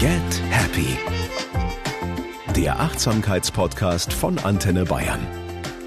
Get Happy. Der Achtsamkeitspodcast von Antenne Bayern.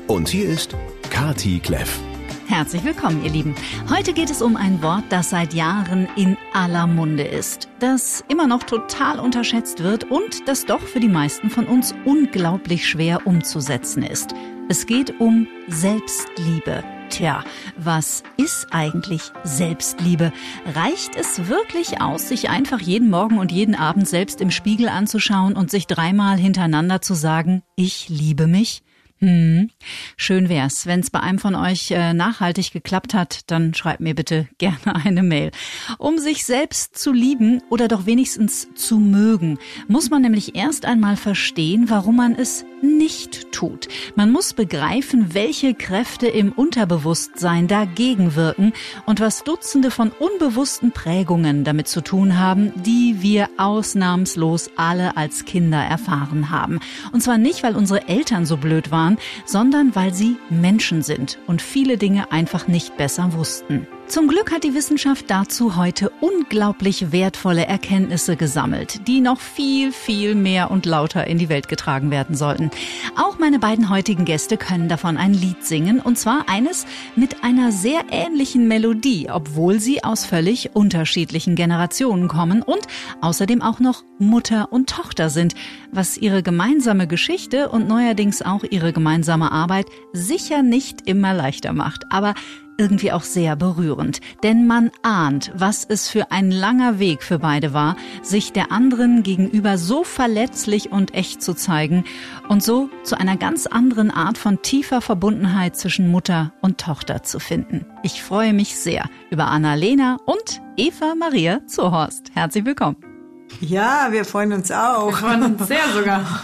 Und hier ist Kati Kleff. Herzlich willkommen, ihr Lieben. Heute geht es um ein Wort, das seit Jahren in aller Munde ist, das immer noch total unterschätzt wird und das doch für die meisten von uns unglaublich schwer umzusetzen ist. Es geht um Selbstliebe. Tja, was ist eigentlich Selbstliebe? Reicht es wirklich aus, sich einfach jeden Morgen und jeden Abend selbst im Spiegel anzuschauen und sich dreimal hintereinander zu sagen, ich liebe mich? Hm. Schön wär's. Wenn es bei einem von euch äh, nachhaltig geklappt hat, dann schreibt mir bitte gerne eine Mail. Um sich selbst zu lieben oder doch wenigstens zu mögen, muss man nämlich erst einmal verstehen, warum man es nicht tut. Man muss begreifen, welche Kräfte im Unterbewusstsein dagegen wirken und was Dutzende von unbewussten Prägungen damit zu tun haben, die wir ausnahmslos alle als Kinder erfahren haben. Und zwar nicht, weil unsere Eltern so blöd waren, sondern weil sie Menschen sind und viele Dinge einfach nicht besser wussten. Zum Glück hat die Wissenschaft dazu heute unglaublich wertvolle Erkenntnisse gesammelt, die noch viel, viel mehr und lauter in die Welt getragen werden sollten. Auch meine beiden heutigen Gäste können davon ein Lied singen, und zwar eines mit einer sehr ähnlichen Melodie, obwohl sie aus völlig unterschiedlichen Generationen kommen und außerdem auch noch Mutter und Tochter sind, was ihre gemeinsame Geschichte und neuerdings auch ihre gemeinsame Arbeit sicher nicht immer leichter macht. Aber irgendwie auch sehr berührend, denn man ahnt, was es für ein langer Weg für beide war, sich der anderen gegenüber so verletzlich und echt zu zeigen und so zu einer ganz anderen Art von tiefer Verbundenheit zwischen Mutter und Tochter zu finden. Ich freue mich sehr über Anna-Lena und Eva Maria Zuhorst. Herzlich willkommen. Ja, wir freuen uns auch. Wir freuen uns sehr sogar.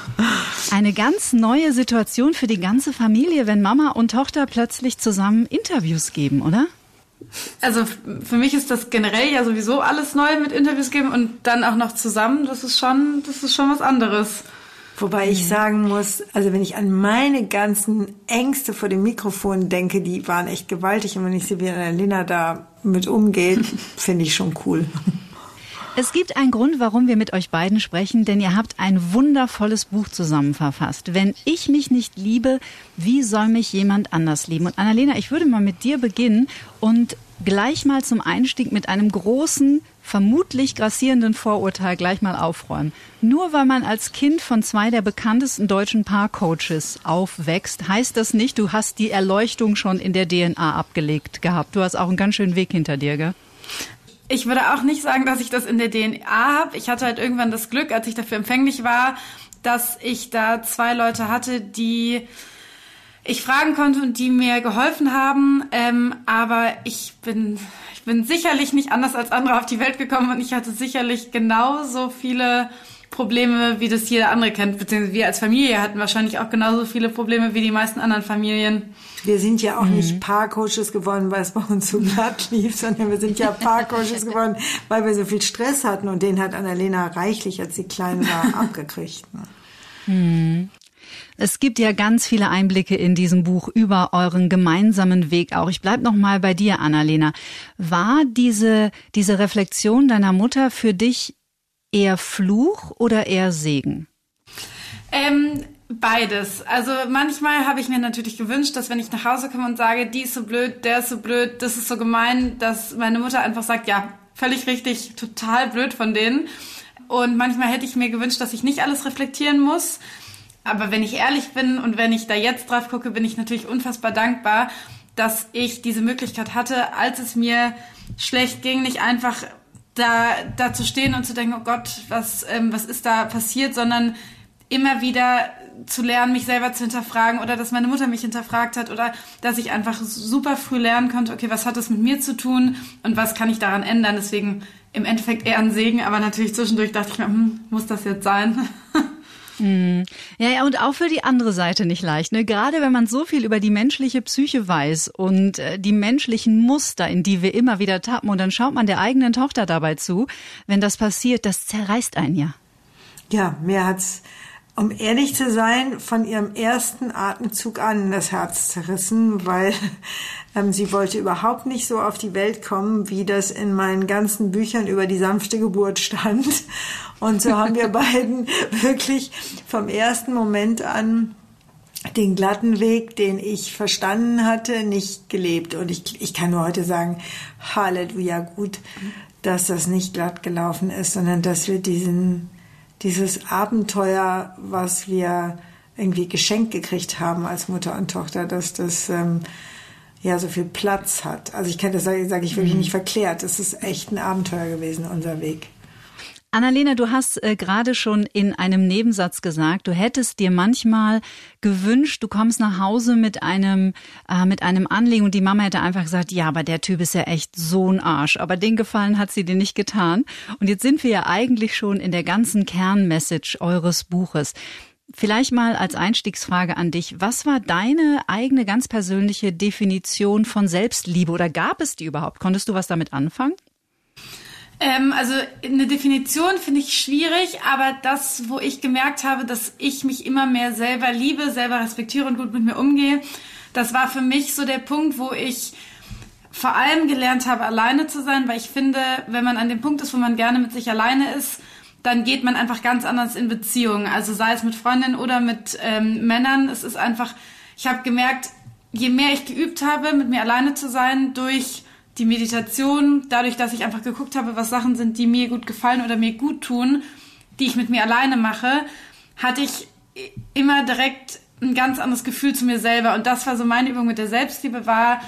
Eine ganz neue Situation für die ganze Familie, wenn Mama und Tochter plötzlich zusammen Interviews geben, oder? Also für mich ist das generell ja sowieso alles neu mit Interviews geben und dann auch noch zusammen, das ist schon, das ist schon was anderes. Wobei ich sagen muss, also wenn ich an meine ganzen Ängste vor dem Mikrofon denke, die waren echt gewaltig und wenn ich sehe, wie Annalena da mit umgeht, finde ich schon cool. Es gibt einen Grund, warum wir mit euch beiden sprechen, denn ihr habt ein wundervolles Buch zusammen verfasst. Wenn ich mich nicht liebe, wie soll mich jemand anders lieben? Und Annalena, ich würde mal mit dir beginnen und gleich mal zum Einstieg mit einem großen, vermutlich grassierenden Vorurteil gleich mal aufräumen. Nur weil man als Kind von zwei der bekanntesten deutschen Paarcoaches aufwächst, heißt das nicht, du hast die Erleuchtung schon in der DNA abgelegt gehabt. Du hast auch einen ganz schönen Weg hinter dir, gell? Ich würde auch nicht sagen, dass ich das in der DNA habe. Ich hatte halt irgendwann das Glück, als ich dafür empfänglich war, dass ich da zwei Leute hatte, die ich fragen konnte und die mir geholfen haben. Ähm, aber ich bin, ich bin sicherlich nicht anders als andere auf die Welt gekommen und ich hatte sicherlich genauso viele Probleme, wie das jeder andere kennt. Beziehungsweise wir als Familie hatten wahrscheinlich auch genauso viele Probleme wie die meisten anderen Familien. Wir sind ja auch mhm. nicht Paarcoaches geworden, weil es bei uns so glatt lief, sondern wir sind ja Paarcoaches geworden, weil wir so viel Stress hatten und den hat Annalena reichlich, als sie klein war, abgekriegt. Mhm. Es gibt ja ganz viele Einblicke in diesem Buch über euren gemeinsamen Weg auch. Ich bleib noch mal bei dir, Annalena. War diese diese Reflexion deiner Mutter für dich eher Fluch oder eher Segen? Ähm, beides. Also manchmal habe ich mir natürlich gewünscht, dass wenn ich nach Hause komme und sage, die ist so blöd, der ist so blöd, das ist so gemein, dass meine Mutter einfach sagt, ja, völlig richtig, total blöd von denen. Und manchmal hätte ich mir gewünscht, dass ich nicht alles reflektieren muss. Aber wenn ich ehrlich bin und wenn ich da jetzt drauf gucke, bin ich natürlich unfassbar dankbar, dass ich diese Möglichkeit hatte, als es mir schlecht ging, nicht einfach da, da zu stehen und zu denken, oh Gott, was, ähm, was ist da passiert, sondern immer wieder zu lernen, mich selber zu hinterfragen oder dass meine Mutter mich hinterfragt hat oder dass ich einfach super früh lernen konnte, okay, was hat das mit mir zu tun und was kann ich daran ändern? Deswegen im Endeffekt eher ein Segen, aber natürlich zwischendurch dachte ich mir, hm, muss das jetzt sein? Hm. Ja, ja, und auch für die andere Seite nicht leicht. Ne? Gerade wenn man so viel über die menschliche Psyche weiß und äh, die menschlichen Muster, in die wir immer wieder tappen, und dann schaut man der eigenen Tochter dabei zu, wenn das passiert, das zerreißt einen ja. Ja, mir hat's um ehrlich zu sein, von ihrem ersten Atemzug an das Herz zerrissen, weil ähm, sie wollte überhaupt nicht so auf die Welt kommen, wie das in meinen ganzen Büchern über die sanfte Geburt stand. Und so haben wir beiden wirklich vom ersten Moment an den glatten Weg, den ich verstanden hatte, nicht gelebt. Und ich, ich kann nur heute sagen, Halleluja, gut, dass das nicht glatt gelaufen ist, sondern dass wir diesen, dieses Abenteuer, was wir irgendwie geschenkt gekriegt haben als Mutter und Tochter, dass das ähm, ja so viel Platz hat. Also ich kann das sage sag ich wirklich mhm. nicht verklärt. Das ist echt ein Abenteuer gewesen, unser Weg. Annalena, du hast äh, gerade schon in einem Nebensatz gesagt, du hättest dir manchmal gewünscht, du kommst nach Hause mit einem äh, mit einem Anliegen und die Mama hätte einfach gesagt, ja, aber der Typ ist ja echt so ein Arsch. Aber den Gefallen hat sie dir nicht getan. Und jetzt sind wir ja eigentlich schon in der ganzen Kernmessage eures Buches. Vielleicht mal als Einstiegsfrage an dich. Was war deine eigene ganz persönliche Definition von Selbstliebe oder gab es die überhaupt? Konntest du was damit anfangen? Ähm, also eine Definition finde ich schwierig, aber das, wo ich gemerkt habe, dass ich mich immer mehr selber liebe, selber respektiere und gut mit mir umgehe, das war für mich so der Punkt, wo ich vor allem gelernt habe, alleine zu sein, weil ich finde, wenn man an dem Punkt ist, wo man gerne mit sich alleine ist, dann geht man einfach ganz anders in Beziehungen. Also sei es mit Freundinnen oder mit ähm, Männern. Es ist einfach, ich habe gemerkt, je mehr ich geübt habe, mit mir alleine zu sein, durch die Meditation, dadurch, dass ich einfach geguckt habe, was Sachen sind, die mir gut gefallen oder mir gut tun, die ich mit mir alleine mache, hatte ich immer direkt ein ganz anderes Gefühl zu mir selber. Und das war so meine Übung mit der Selbstliebe, war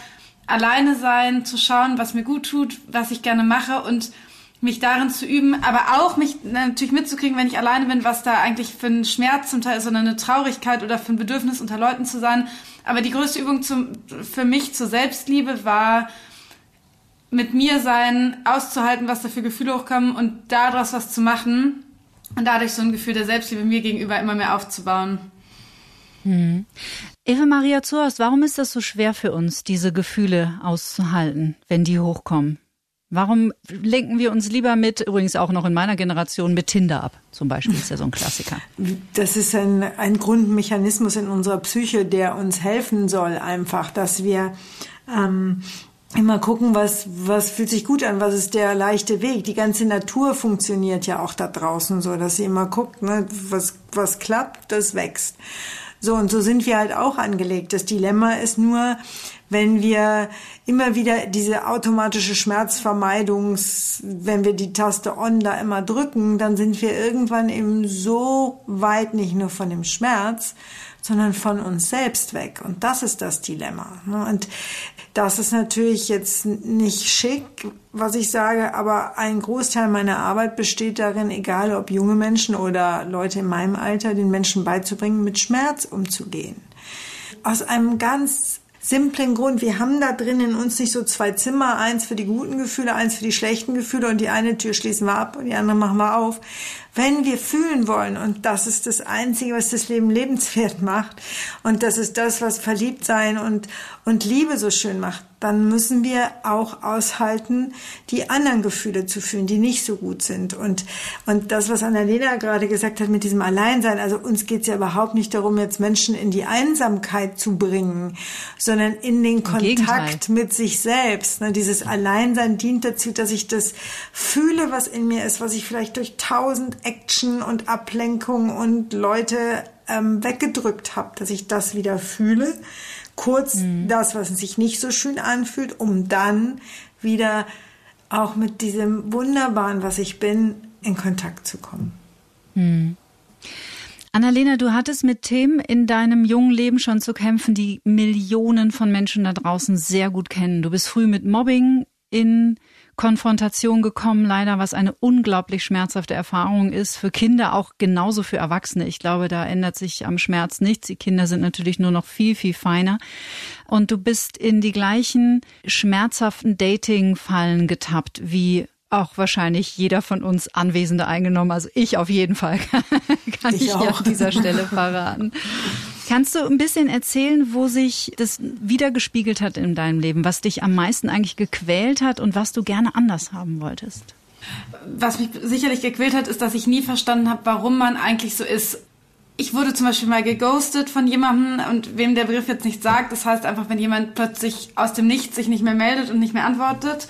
alleine sein, zu schauen, was mir gut tut, was ich gerne mache und mich darin zu üben, aber auch mich natürlich mitzukriegen, wenn ich alleine bin, was da eigentlich für ein Schmerz zum Teil ist oder eine Traurigkeit oder für ein Bedürfnis unter Leuten zu sein. Aber die größte Übung zum, für mich zur Selbstliebe war, mit mir sein, auszuhalten, was da für Gefühle hochkommen und daraus was zu machen und dadurch so ein Gefühl der Selbstliebe mir gegenüber immer mehr aufzubauen. Hm. Eva Maria Zuhorst, warum ist das so schwer für uns, diese Gefühle auszuhalten, wenn die hochkommen? Warum lenken wir uns lieber mit, übrigens auch noch in meiner Generation, mit Tinder ab? Zum Beispiel ist ja so ein Klassiker. Das ist ein, ein Grundmechanismus in unserer Psyche, der uns helfen soll, einfach, dass wir ähm, immer gucken, was, was fühlt sich gut an, was ist der leichte Weg. Die ganze Natur funktioniert ja auch da draußen so, dass sie immer guckt, ne, was, was klappt, das wächst. So, und so sind wir halt auch angelegt. Das Dilemma ist nur, wenn wir immer wieder diese automatische Schmerzvermeidungs, wenn wir die Taste on da immer drücken, dann sind wir irgendwann eben so weit nicht nur von dem Schmerz, sondern von uns selbst weg. Und das ist das Dilemma. Ne? Und das ist natürlich jetzt nicht schick, was ich sage, aber ein Großteil meiner Arbeit besteht darin, egal ob junge Menschen oder Leute in meinem Alter, den Menschen beizubringen, mit Schmerz umzugehen. Aus einem ganz simplen Grund. Wir haben da drin in uns nicht so zwei Zimmer, eins für die guten Gefühle, eins für die schlechten Gefühle und die eine Tür schließen wir ab und die andere machen wir auf. Wenn wir fühlen wollen, und das ist das Einzige, was das Leben lebenswert macht, und das ist das, was Verliebtsein und, und Liebe so schön macht, dann müssen wir auch aushalten, die anderen Gefühle zu fühlen, die nicht so gut sind. Und, und das, was Annalena gerade gesagt hat mit diesem Alleinsein, also uns geht es ja überhaupt nicht darum, jetzt Menschen in die Einsamkeit zu bringen, sondern in den Kontakt mit sich selbst. Ne, dieses Alleinsein dient dazu, dass ich das fühle, was in mir ist, was ich vielleicht durch tausend Action und Ablenkung und Leute ähm, weggedrückt habe, dass ich das wieder fühle kurz mhm. das, was sich nicht so schön anfühlt, um dann wieder auch mit diesem Wunderbaren, was ich bin, in Kontakt zu kommen. Mhm. Annalena, du hattest mit Themen in deinem jungen Leben schon zu kämpfen, die Millionen von Menschen da draußen sehr gut kennen. Du bist früh mit Mobbing in Konfrontation gekommen, leider, was eine unglaublich schmerzhafte Erfahrung ist. Für Kinder auch genauso für Erwachsene. Ich glaube, da ändert sich am Schmerz nichts. Die Kinder sind natürlich nur noch viel, viel feiner. Und du bist in die gleichen schmerzhaften Dating-Fallen getappt wie auch wahrscheinlich jeder von uns Anwesende eingenommen. Also ich auf jeden Fall kann ich, ich hier an dieser Stelle verraten. Kannst du ein bisschen erzählen, wo sich das wiedergespiegelt hat in deinem Leben, was dich am meisten eigentlich gequält hat und was du gerne anders haben wolltest? Was mich sicherlich gequält hat, ist, dass ich nie verstanden habe, warum man eigentlich so ist. ich wurde zum Beispiel mal geghostet von jemandem und wem der Begriff jetzt nicht sagt, das heißt einfach, wenn jemand plötzlich aus dem Nichts sich nicht mehr meldet und nicht mehr antwortet.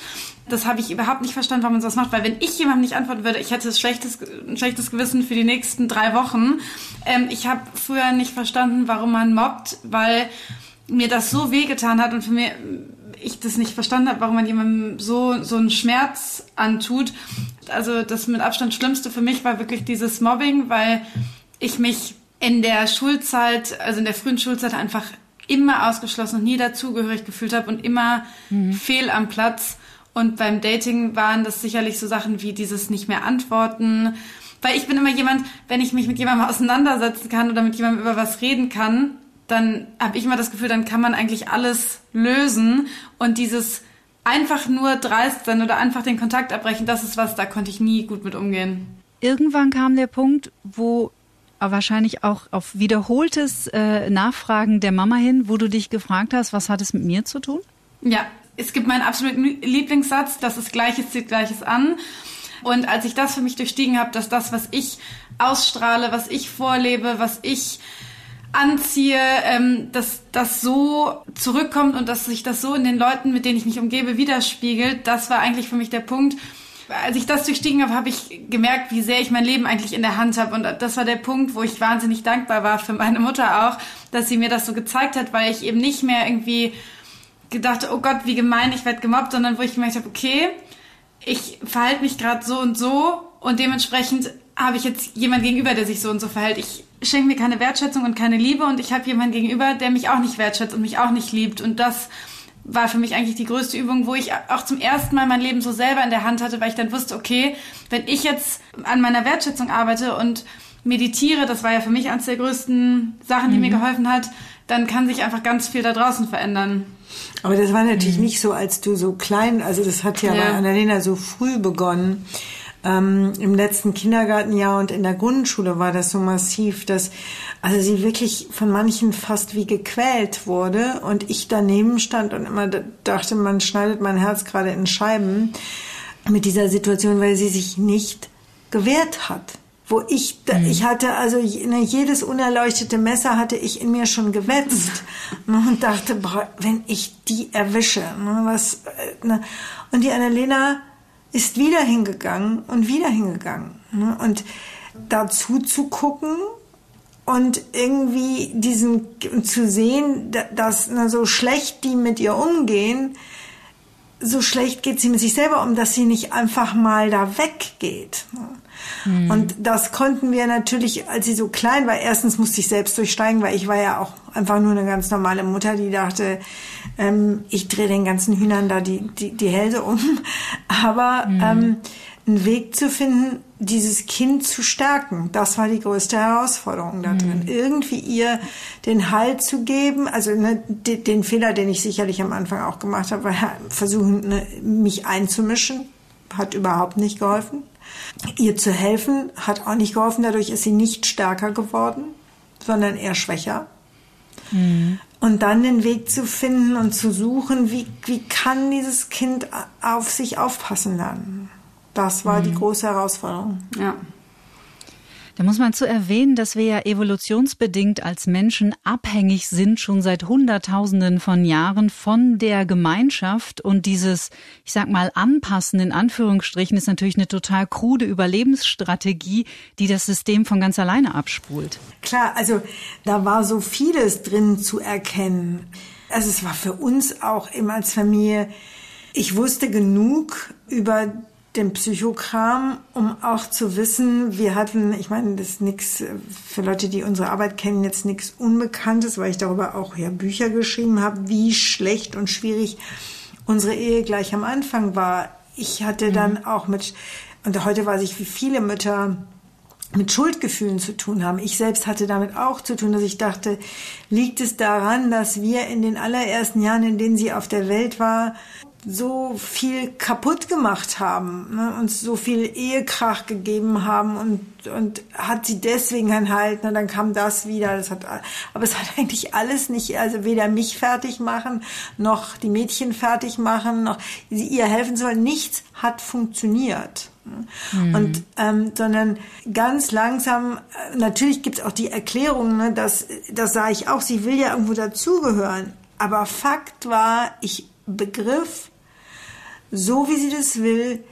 Das habe ich überhaupt nicht verstanden, warum man sowas macht, weil wenn ich jemandem nicht antworten würde, ich hätte ein schlechtes, ein schlechtes Gewissen für die nächsten drei Wochen. Ähm, ich habe früher nicht verstanden, warum man mobbt, weil mir das so wehgetan hat und für mich ich das nicht verstanden habe, warum man jemandem so so einen Schmerz antut. Also das mit Abstand Schlimmste für mich war wirklich dieses Mobbing, weil ich mich in der Schulzeit, also in der frühen Schulzeit einfach immer ausgeschlossen und nie dazugehörig gefühlt habe und immer mhm. fehl am Platz. Und beim Dating waren das sicherlich so Sachen wie dieses nicht mehr antworten. Weil ich bin immer jemand, wenn ich mich mit jemandem auseinandersetzen kann oder mit jemandem über was reden kann, dann habe ich immer das Gefühl, dann kann man eigentlich alles lösen. Und dieses einfach nur dreist sein oder einfach den Kontakt abbrechen, das ist was, da konnte ich nie gut mit umgehen. Irgendwann kam der Punkt, wo wahrscheinlich auch auf wiederholtes äh, Nachfragen der Mama hin, wo du dich gefragt hast, was hat es mit mir zu tun? Ja, es gibt meinen absoluten Lieblingssatz, das ist Gleiches zieht Gleiches an. Und als ich das für mich durchstiegen habe, dass das, was ich ausstrahle, was ich vorlebe, was ich anziehe, ähm, dass das so zurückkommt und dass sich das so in den Leuten, mit denen ich mich umgebe, widerspiegelt, das war eigentlich für mich der Punkt, als ich das durchstiegen habe, habe ich gemerkt, wie sehr ich mein Leben eigentlich in der Hand habe. Und das war der Punkt, wo ich wahnsinnig dankbar war für meine Mutter auch, dass sie mir das so gezeigt hat, weil ich eben nicht mehr irgendwie gedacht, oh Gott, wie gemein, ich werde gemobbt, sondern wo ich gemerkt habe, okay, ich verhalte mich gerade so und so und dementsprechend habe ich jetzt jemand gegenüber, der sich so und so verhält. Ich schenke mir keine Wertschätzung und keine Liebe und ich habe jemand gegenüber, der mich auch nicht wertschätzt und mich auch nicht liebt. Und das war für mich eigentlich die größte Übung, wo ich auch zum ersten Mal mein Leben so selber in der Hand hatte, weil ich dann wusste, okay, wenn ich jetzt an meiner Wertschätzung arbeite und meditiere, das war ja für mich eines der größten Sachen, die mhm. mir geholfen hat, dann kann sich einfach ganz viel da draußen verändern. Aber das war natürlich mhm. nicht so, als du so klein, also das hat ja, ja. bei Annalena so früh begonnen. Ähm, Im letzten Kindergartenjahr und in der Grundschule war das so massiv, dass also sie wirklich von manchen fast wie gequält wurde und ich daneben stand und immer dachte, man schneidet mein Herz gerade in Scheiben mit dieser Situation, weil sie sich nicht gewehrt hat. Wo ich, mhm. ich hatte also ne, jedes unerleuchtete Messer hatte ich in mir schon gewetzt ne, und dachte, boah, wenn ich die erwische, ne, was, äh, ne. und die Annalena ist wieder hingegangen und wieder hingegangen. Ne? Und dazu zu gucken und irgendwie diesen zu sehen, dass na, so schlecht die mit ihr umgehen, so schlecht geht sie mit sich selber um, dass sie nicht einfach mal da weggeht. Ne? Mhm. Und das konnten wir natürlich, als sie so klein war, erstens musste ich selbst durchsteigen, weil ich war ja auch einfach nur eine ganz normale Mutter, die dachte, ähm, ich drehe den ganzen Hühnern da die, die, die Hälse um. Aber mhm. ähm, einen Weg zu finden, dieses Kind zu stärken, das war die größte Herausforderung da drin. Mhm. Irgendwie ihr den Halt zu geben, also ne, den, Fehler, den ich sicherlich am Anfang auch gemacht habe, war versuchen, ne, mich einzumischen, hat überhaupt nicht geholfen. Ihr zu helfen hat auch nicht geholfen. Dadurch ist sie nicht stärker geworden, sondern eher schwächer. Mhm. Und dann den Weg zu finden und zu suchen, wie, wie kann dieses Kind auf sich aufpassen lernen. Das war mhm. die große Herausforderung. Ja. Da muss man zu erwähnen, dass wir ja evolutionsbedingt als Menschen abhängig sind, schon seit Hunderttausenden von Jahren von der Gemeinschaft. Und dieses, ich sag mal, Anpassen in Anführungsstrichen ist natürlich eine total krude Überlebensstrategie, die das System von ganz alleine abspult. Klar, also da war so vieles drin zu erkennen. Also es war für uns auch immer als Familie, ich wusste genug über den Psychokram, um auch zu wissen, wir hatten, ich meine, das ist nichts für Leute, die unsere Arbeit kennen, jetzt nichts Unbekanntes, weil ich darüber auch ja Bücher geschrieben habe, wie schlecht und schwierig unsere Ehe gleich am Anfang war. Ich hatte mhm. dann auch mit, und heute weiß ich, wie viele Mütter mit Schuldgefühlen zu tun haben. Ich selbst hatte damit auch zu tun, dass ich dachte, liegt es daran, dass wir in den allerersten Jahren, in denen sie auf der Welt war, so viel kaputt gemacht haben, ne, uns so viel Ehekrach gegeben haben und, und hat sie deswegen keinen Halt, ne, dann kam das wieder. Das hat, aber es hat eigentlich alles nicht, also weder mich fertig machen, noch die Mädchen fertig machen, noch ihr helfen sollen. Nichts hat funktioniert. Mhm. Und ähm, sondern ganz langsam, äh, natürlich gibt's auch die Erklärung, ne, dass das sah ich auch, sie will ja irgendwo dazugehören. Aber Fakt war, ich begriff, so wie sie das will,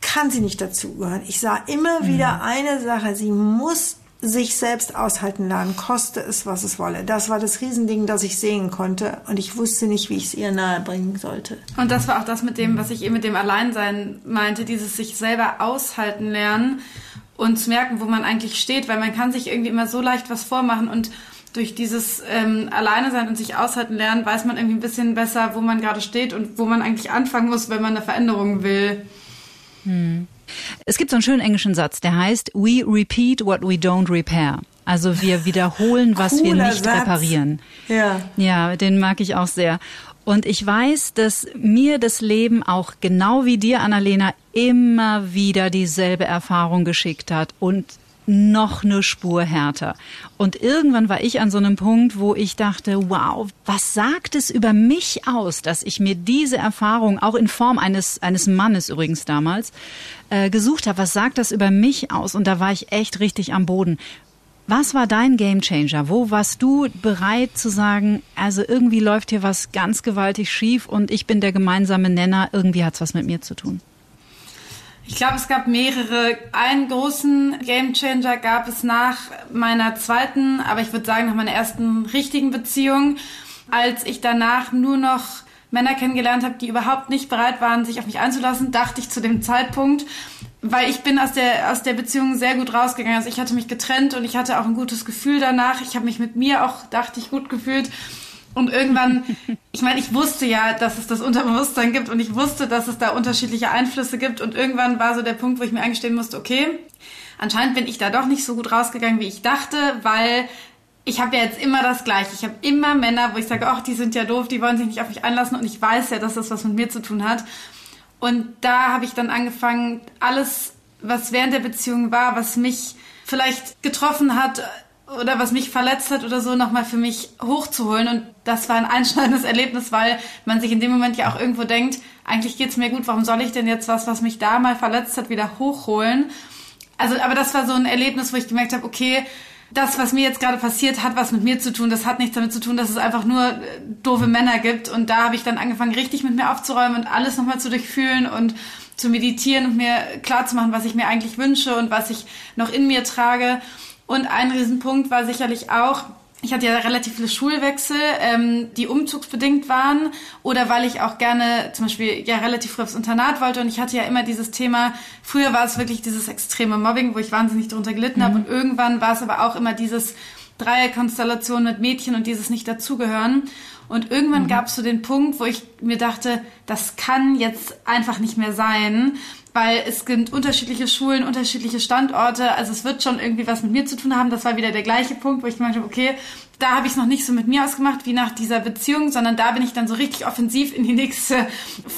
kann sie nicht dazugehören. Ich sah immer mhm. wieder eine Sache, sie muss sich selbst aushalten lernen, koste es, was es wolle. Das war das Riesending, das ich sehen konnte und ich wusste nicht, wie ich es ihr nahebringen sollte. Und das war auch das mit dem, was ich eben mit dem Alleinsein meinte, dieses sich selber aushalten lernen und zu merken, wo man eigentlich steht, weil man kann sich irgendwie immer so leicht was vormachen und durch dieses ähm, Alleine sein und sich aushalten lernen, weiß man irgendwie ein bisschen besser, wo man gerade steht und wo man eigentlich anfangen muss, wenn man eine Veränderung will. Hm. Es gibt so einen schönen englischen Satz, der heißt We repeat what we don't repair. Also wir wiederholen, was wir nicht Satz. reparieren. Ja. Ja, den mag ich auch sehr. Und ich weiß, dass mir das Leben auch genau wie dir, Annalena, immer wieder dieselbe Erfahrung geschickt hat und noch eine Spur härter. Und irgendwann war ich an so einem Punkt, wo ich dachte, wow, was sagt es über mich aus, dass ich mir diese Erfahrung, auch in Form eines, eines Mannes übrigens damals, äh, gesucht habe. Was sagt das über mich aus? Und da war ich echt richtig am Boden. Was war dein Gamechanger? Wo warst du bereit zu sagen, also irgendwie läuft hier was ganz gewaltig schief und ich bin der gemeinsame Nenner, irgendwie hat's was mit mir zu tun? Ich glaube, es gab mehrere. Einen großen Gamechanger gab es nach meiner zweiten, aber ich würde sagen nach meiner ersten richtigen Beziehung, als ich danach nur noch Männer kennengelernt habe, die überhaupt nicht bereit waren, sich auf mich einzulassen, dachte ich zu dem Zeitpunkt, weil ich bin aus der aus der Beziehung sehr gut rausgegangen. Also ich hatte mich getrennt und ich hatte auch ein gutes Gefühl danach. Ich habe mich mit mir auch, dachte ich, gut gefühlt. Und irgendwann, ich meine, ich wusste ja, dass es das Unterbewusstsein gibt und ich wusste, dass es da unterschiedliche Einflüsse gibt. Und irgendwann war so der Punkt, wo ich mir eingestehen musste, okay, anscheinend bin ich da doch nicht so gut rausgegangen, wie ich dachte, weil ich habe ja jetzt immer das Gleiche. Ich habe immer Männer, wo ich sage, ach, die sind ja doof, die wollen sich nicht auf mich einlassen und ich weiß ja, dass das was mit mir zu tun hat. Und da habe ich dann angefangen, alles, was während der Beziehung war, was mich vielleicht getroffen hat, oder was mich verletzt hat oder so, nochmal für mich hochzuholen. Und das war ein einschneidendes Erlebnis, weil man sich in dem Moment ja auch irgendwo denkt, eigentlich geht's mir gut, warum soll ich denn jetzt was, was mich da mal verletzt hat, wieder hochholen? Also, aber das war so ein Erlebnis, wo ich gemerkt habe, okay, das, was mir jetzt gerade passiert, hat was mit mir zu tun. Das hat nichts damit zu tun, dass es einfach nur äh, doofe Männer gibt. Und da habe ich dann angefangen, richtig mit mir aufzuräumen und alles nochmal zu durchfühlen und zu meditieren und mir klar zu machen, was ich mir eigentlich wünsche und was ich noch in mir trage. Und ein Riesenpunkt war sicherlich auch, ich hatte ja relativ viele Schulwechsel, ähm, die umzugsbedingt waren oder weil ich auch gerne zum Beispiel ja relativ früh aufs Internat wollte und ich hatte ja immer dieses Thema, früher war es wirklich dieses extreme Mobbing, wo ich wahnsinnig darunter gelitten mhm. habe und irgendwann war es aber auch immer dieses Dreierkonstellation mit Mädchen und dieses nicht dazugehören. Und irgendwann mhm. gab es so den Punkt, wo ich mir dachte, das kann jetzt einfach nicht mehr sein, weil es gibt unterschiedliche Schulen, unterschiedliche Standorte. Also es wird schon irgendwie was mit mir zu tun haben. Das war wieder der gleiche Punkt, wo ich gemeint habe, okay, da habe ich es noch nicht so mit mir ausgemacht wie nach dieser Beziehung, sondern da bin ich dann so richtig offensiv in die nächste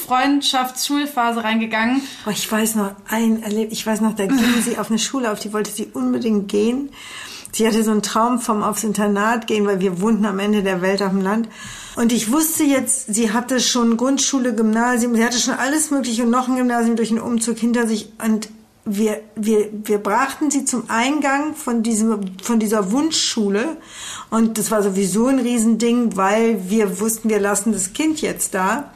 Freundschafts-Schulphase reingegangen. Oh, ich weiß noch ein Erlebnis, ich weiß noch, da ging sie auf eine Schule auf, die wollte sie unbedingt gehen. Sie hatte so einen Traum vom aufs Internat gehen, weil wir wohnten am Ende der Welt auf dem Land. Und ich wusste jetzt, sie hatte schon Grundschule, Gymnasium, sie hatte schon alles Mögliche und noch ein Gymnasium durch einen Umzug hinter sich. Und wir, wir, wir brachten sie zum Eingang von, diesem, von dieser Wunschschule. Und das war sowieso ein Riesending, weil wir wussten, wir lassen das Kind jetzt da.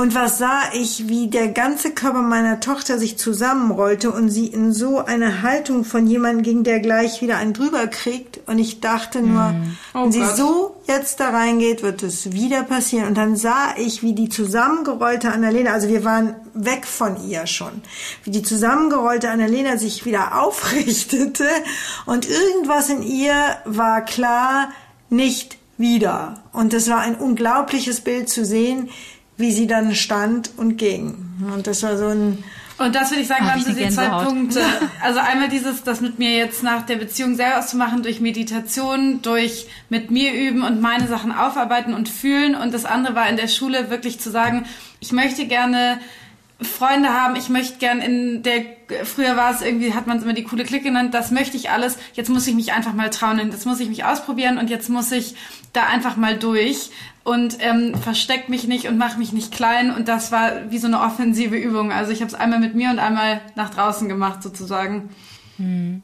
Und was sah ich, wie der ganze Körper meiner Tochter sich zusammenrollte und sie in so eine Haltung von jemandem ging, der gleich wieder einen drüber kriegt. Und ich dachte nur, mm. oh wenn sie Gott. so jetzt da reingeht, wird es wieder passieren. Und dann sah ich, wie die zusammengerollte Annalena, also wir waren weg von ihr schon, wie die zusammengerollte Annalena sich wieder aufrichtete und irgendwas in ihr war klar, nicht wieder. Und es war ein unglaubliches Bild zu sehen, wie sie dann stand und ging. Und das war so ein und das würde ich sagen, waren so die zwei Punkte. Also einmal dieses, das mit mir jetzt nach der Beziehung selber auszumachen, durch Meditation, durch mit mir üben und meine Sachen aufarbeiten und fühlen. Und das andere war in der Schule wirklich zu sagen, ich möchte gerne Freunde haben, ich möchte gern in der, früher war es irgendwie, hat man es immer die coole Clique genannt, das möchte ich alles, jetzt muss ich mich einfach mal trauen, jetzt muss ich mich ausprobieren und jetzt muss ich da einfach mal durch und ähm, versteck mich nicht und mach mich nicht klein und das war wie so eine offensive Übung. Also ich habe es einmal mit mir und einmal nach draußen gemacht sozusagen. Hm.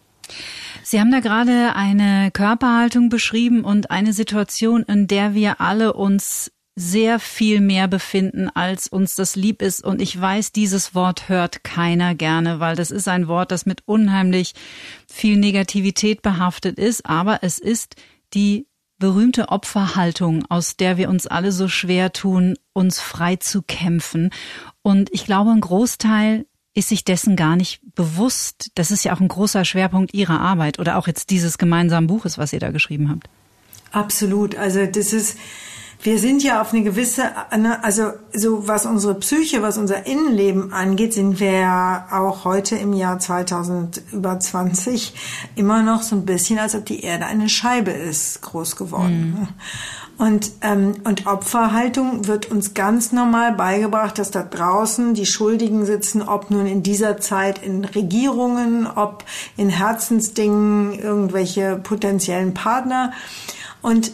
Sie haben da gerade eine Körperhaltung beschrieben und eine Situation, in der wir alle uns sehr viel mehr befinden, als uns das lieb ist. Und ich weiß, dieses Wort hört keiner gerne, weil das ist ein Wort, das mit unheimlich viel Negativität behaftet ist. Aber es ist die berühmte Opferhaltung, aus der wir uns alle so schwer tun, uns frei zu kämpfen. Und ich glaube, ein Großteil ist sich dessen gar nicht bewusst. Das ist ja auch ein großer Schwerpunkt Ihrer Arbeit oder auch jetzt dieses gemeinsamen Buches, was ihr da geschrieben habt. Absolut. Also das ist, wir sind ja auf eine gewisse, ne, also so was unsere Psyche, was unser Innenleben angeht, sind wir ja auch heute im Jahr 2020 immer noch so ein bisschen, als ob die Erde eine Scheibe ist, groß geworden. Mhm. Und, ähm, und Opferhaltung wird uns ganz normal beigebracht, dass da draußen die Schuldigen sitzen, ob nun in dieser Zeit in Regierungen, ob in Herzensdingen irgendwelche potenziellen Partner. Und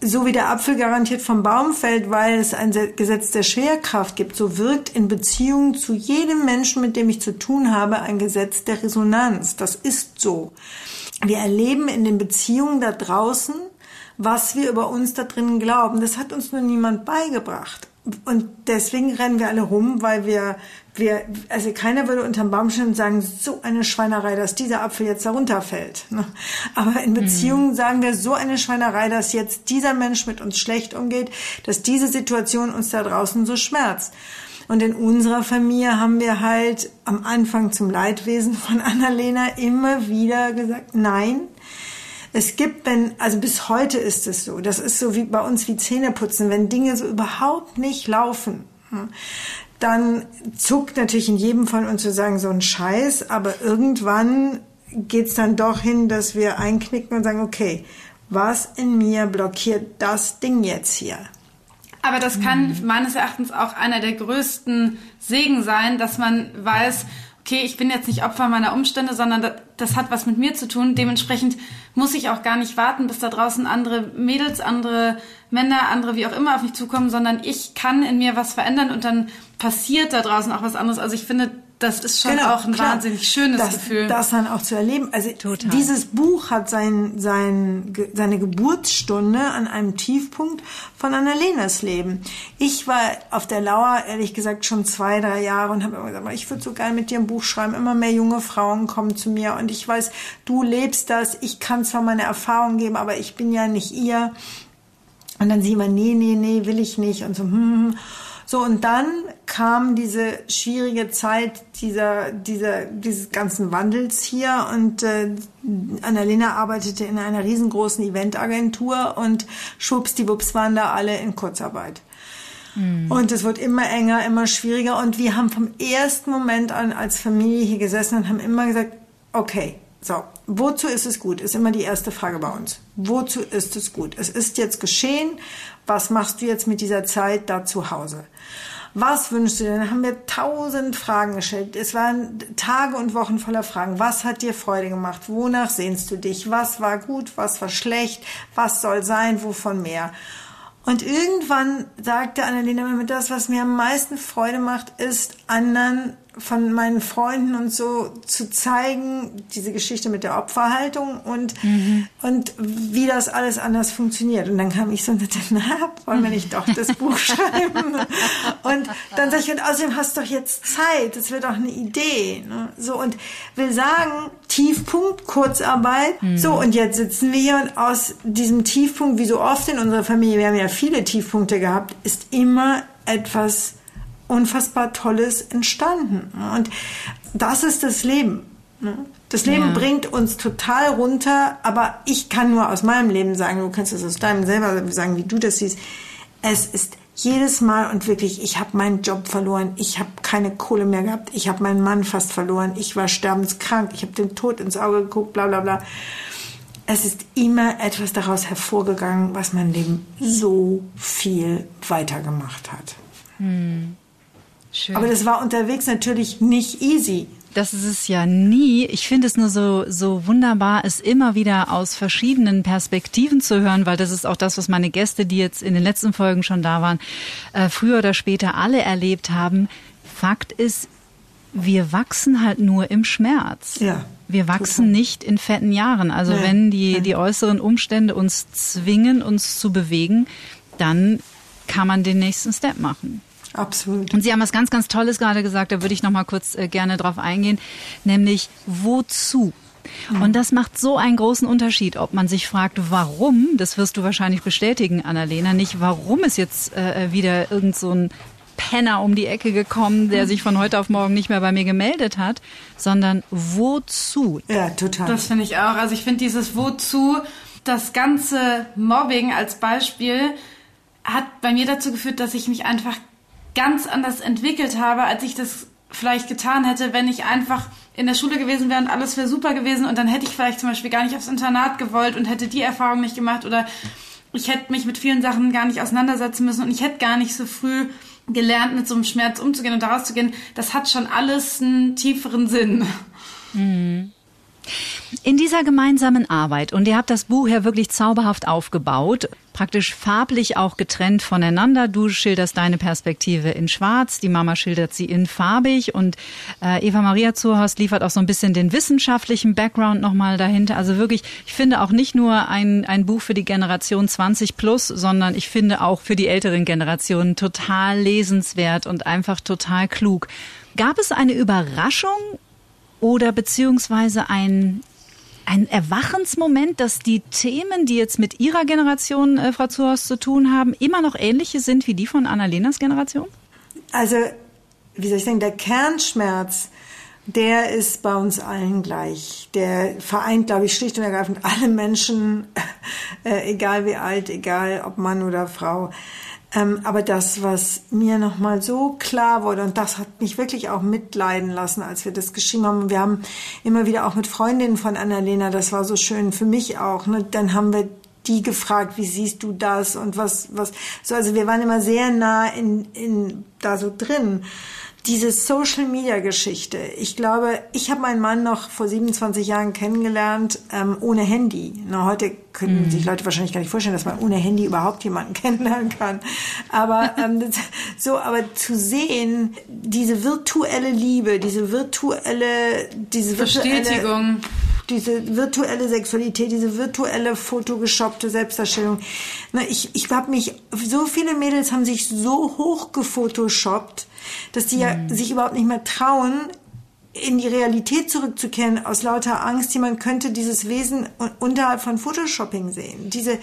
so wie der Apfel garantiert vom Baum fällt, weil es ein Gesetz der Schwerkraft gibt, so wirkt in Beziehung zu jedem Menschen, mit dem ich zu tun habe, ein Gesetz der Resonanz. Das ist so. Wir erleben in den Beziehungen da draußen, was wir über uns da drinnen glauben. Das hat uns nur niemand beigebracht. Und deswegen rennen wir alle rum, weil wir, wir, also keiner würde unterm Baum stehen und sagen, so eine Schweinerei, dass dieser Apfel jetzt da runterfällt. Ne? Aber in Beziehungen mhm. sagen wir, so eine Schweinerei, dass jetzt dieser Mensch mit uns schlecht umgeht, dass diese Situation uns da draußen so schmerzt. Und in unserer Familie haben wir halt am Anfang zum Leidwesen von Annalena immer wieder gesagt, nein, es gibt, wenn, also bis heute ist es so, das ist so wie bei uns wie Zähneputzen, wenn Dinge so überhaupt nicht laufen, hm, dann zuckt natürlich in jedem von uns zu sagen, so ein Scheiß, aber irgendwann geht's dann doch hin, dass wir einknicken und sagen, okay, was in mir blockiert das Ding jetzt hier? Aber das kann mhm. meines Erachtens auch einer der größten Segen sein, dass man weiß, okay, ich bin jetzt nicht Opfer meiner Umstände, sondern das, das, hat was mit mir zu tun. Dementsprechend muss ich auch gar nicht warten, bis da draußen andere Mädels, andere Männer, andere wie auch immer auf mich zukommen, sondern ich kann in mir was verändern und dann passiert da draußen auch was anderes. Also ich finde, das ist schon genau, auch ein klar. wahnsinnig schönes das, Gefühl. Das dann auch zu erleben. Also Total. dieses Buch hat sein, sein, seine Geburtsstunde an einem Tiefpunkt von Annalenas Leben. Ich war auf der Lauer, ehrlich gesagt, schon zwei, drei Jahre und habe immer gesagt, ich würde so gerne mit dir ein Buch schreiben. Immer mehr junge Frauen kommen zu mir und ich weiß, du lebst das. Ich kann zwar meine Erfahrungen geben, aber ich bin ja nicht ihr. Und dann sie immer, nee, nee, nee, will ich nicht und so, hm, hm. hm. So, und dann kam diese schwierige Zeit dieser, dieser, dieses ganzen Wandels hier und äh, Annalena arbeitete in einer riesengroßen Eventagentur und schwuppsdiwupps waren da alle in Kurzarbeit. Mhm. Und es wird immer enger, immer schwieriger und wir haben vom ersten Moment an als Familie hier gesessen und haben immer gesagt, okay, so, wozu ist es gut? Ist immer die erste Frage bei uns. Wozu ist es gut? Es ist jetzt geschehen. Was machst du jetzt mit dieser Zeit da zu Hause? Was wünschst du dir? Dann haben wir tausend Fragen gestellt. Es waren Tage und Wochen voller Fragen. Was hat dir Freude gemacht? Wonach sehnst du dich? Was war gut? Was war schlecht? Was soll sein? Wovon mehr? Und irgendwann sagte Annalena mir, das, was mir am meisten Freude macht, ist, anderen von meinen Freunden und so zu zeigen, diese Geschichte mit der Opferhaltung und, mhm. und wie das alles anders funktioniert. Und dann kam ich so na, wollen wir nicht doch das Buch schreiben? Und dann sage ich, und außerdem hast du doch jetzt Zeit, das wird doch eine Idee. Ne? So, und will sagen, Tiefpunkt, Kurzarbeit. Mhm. So, und jetzt sitzen wir hier und aus diesem Tiefpunkt, wie so oft in unserer Familie, wir haben ja viele Tiefpunkte gehabt, ist immer etwas unfassbar Tolles entstanden. Und das ist das Leben. Ne? Das Leben ja. bringt uns total runter, aber ich kann nur aus meinem Leben sagen, du kannst es aus deinem selber sagen, wie du das siehst. Es ist jedes Mal und wirklich, ich habe meinen Job verloren, ich habe keine Kohle mehr gehabt, ich habe meinen Mann fast verloren, ich war sterbenskrank, ich habe den Tod ins Auge geguckt, bla bla bla. Es ist immer etwas daraus hervorgegangen, was mein Leben so viel weitergemacht hat. Hm. Schön. Aber das war unterwegs natürlich nicht easy. Das ist es ja nie. Ich finde es nur so, so wunderbar, es immer wieder aus verschiedenen Perspektiven zu hören, weil das ist auch das, was meine Gäste, die jetzt in den letzten Folgen schon da waren, äh, früher oder später alle erlebt haben. Fakt ist, wir wachsen halt nur im Schmerz. Ja. Wir wachsen total. nicht in fetten Jahren. Also nee, wenn die, nee. die äußeren Umstände uns zwingen, uns zu bewegen, dann kann man den nächsten Step machen. Absolut. Und Sie haben was ganz, ganz Tolles gerade gesagt, da würde ich noch mal kurz äh, gerne drauf eingehen, nämlich wozu? Mhm. Und das macht so einen großen Unterschied, ob man sich fragt, warum, das wirst du wahrscheinlich bestätigen, Annalena, nicht warum ist jetzt äh, wieder irgend so ein Penner um die Ecke gekommen, der sich von heute auf morgen nicht mehr bei mir gemeldet hat, sondern wozu? Ja, total. Das finde ich auch. Also ich finde dieses wozu, das ganze Mobbing als Beispiel hat bei mir dazu geführt, dass ich mich einfach ganz anders entwickelt habe, als ich das vielleicht getan hätte, wenn ich einfach in der Schule gewesen wäre und alles wäre super gewesen und dann hätte ich vielleicht zum Beispiel gar nicht aufs Internat gewollt und hätte die Erfahrung nicht gemacht oder ich hätte mich mit vielen Sachen gar nicht auseinandersetzen müssen und ich hätte gar nicht so früh gelernt, mit so einem Schmerz umzugehen und daraus zu gehen. Das hat schon alles einen tieferen Sinn. Mhm. In dieser gemeinsamen Arbeit, und ihr habt das Buch ja wirklich zauberhaft aufgebaut, praktisch farblich auch getrennt voneinander. Du schilderst deine Perspektive in schwarz, die Mama schildert sie in farbig und äh, Eva Maria Zurhorst liefert auch so ein bisschen den wissenschaftlichen Background nochmal dahinter. Also wirklich, ich finde auch nicht nur ein, ein Buch für die Generation 20 plus, sondern ich finde auch für die älteren Generationen total lesenswert und einfach total klug. Gab es eine Überraschung oder beziehungsweise ein, ein Erwachensmoment, dass die Themen, die jetzt mit Ihrer Generation, äh, Frau Zuhorst, zu tun haben, immer noch ähnliche sind wie die von Annalenas Generation? Also, wie soll ich sagen, der Kernschmerz, der ist bei uns allen gleich. Der vereint, glaube ich, schlicht und ergreifend alle Menschen, äh, egal wie alt, egal ob Mann oder Frau. Ähm, aber das, was mir nochmal so klar wurde, und das hat mich wirklich auch mitleiden lassen, als wir das geschrieben haben. Wir haben immer wieder auch mit Freundinnen von Annalena, das war so schön für mich auch, ne? dann haben wir die gefragt, wie siehst du das und was, was, so, also wir waren immer sehr nah in, in, da so drin diese Social-Media-Geschichte. Ich glaube, ich habe meinen Mann noch vor 27 Jahren kennengelernt ähm, ohne Handy. Na, heute können mhm. sich Leute wahrscheinlich gar nicht vorstellen, dass man ohne Handy überhaupt jemanden kennenlernen kann. Aber ähm, so, aber zu sehen, diese virtuelle Liebe, diese virtuelle, diese virtuelle Bestätigung diese virtuelle Sexualität, diese virtuelle fotogeshoppte Selbstdarstellung. Ich, ich habe mich, so viele Mädels haben sich so hoch gefotoshoppt, dass die ja mhm. sich überhaupt nicht mehr trauen, in die Realität zurückzukehren aus lauter Angst, jemand könnte dieses Wesen unterhalb von Photoshopping sehen. Diese,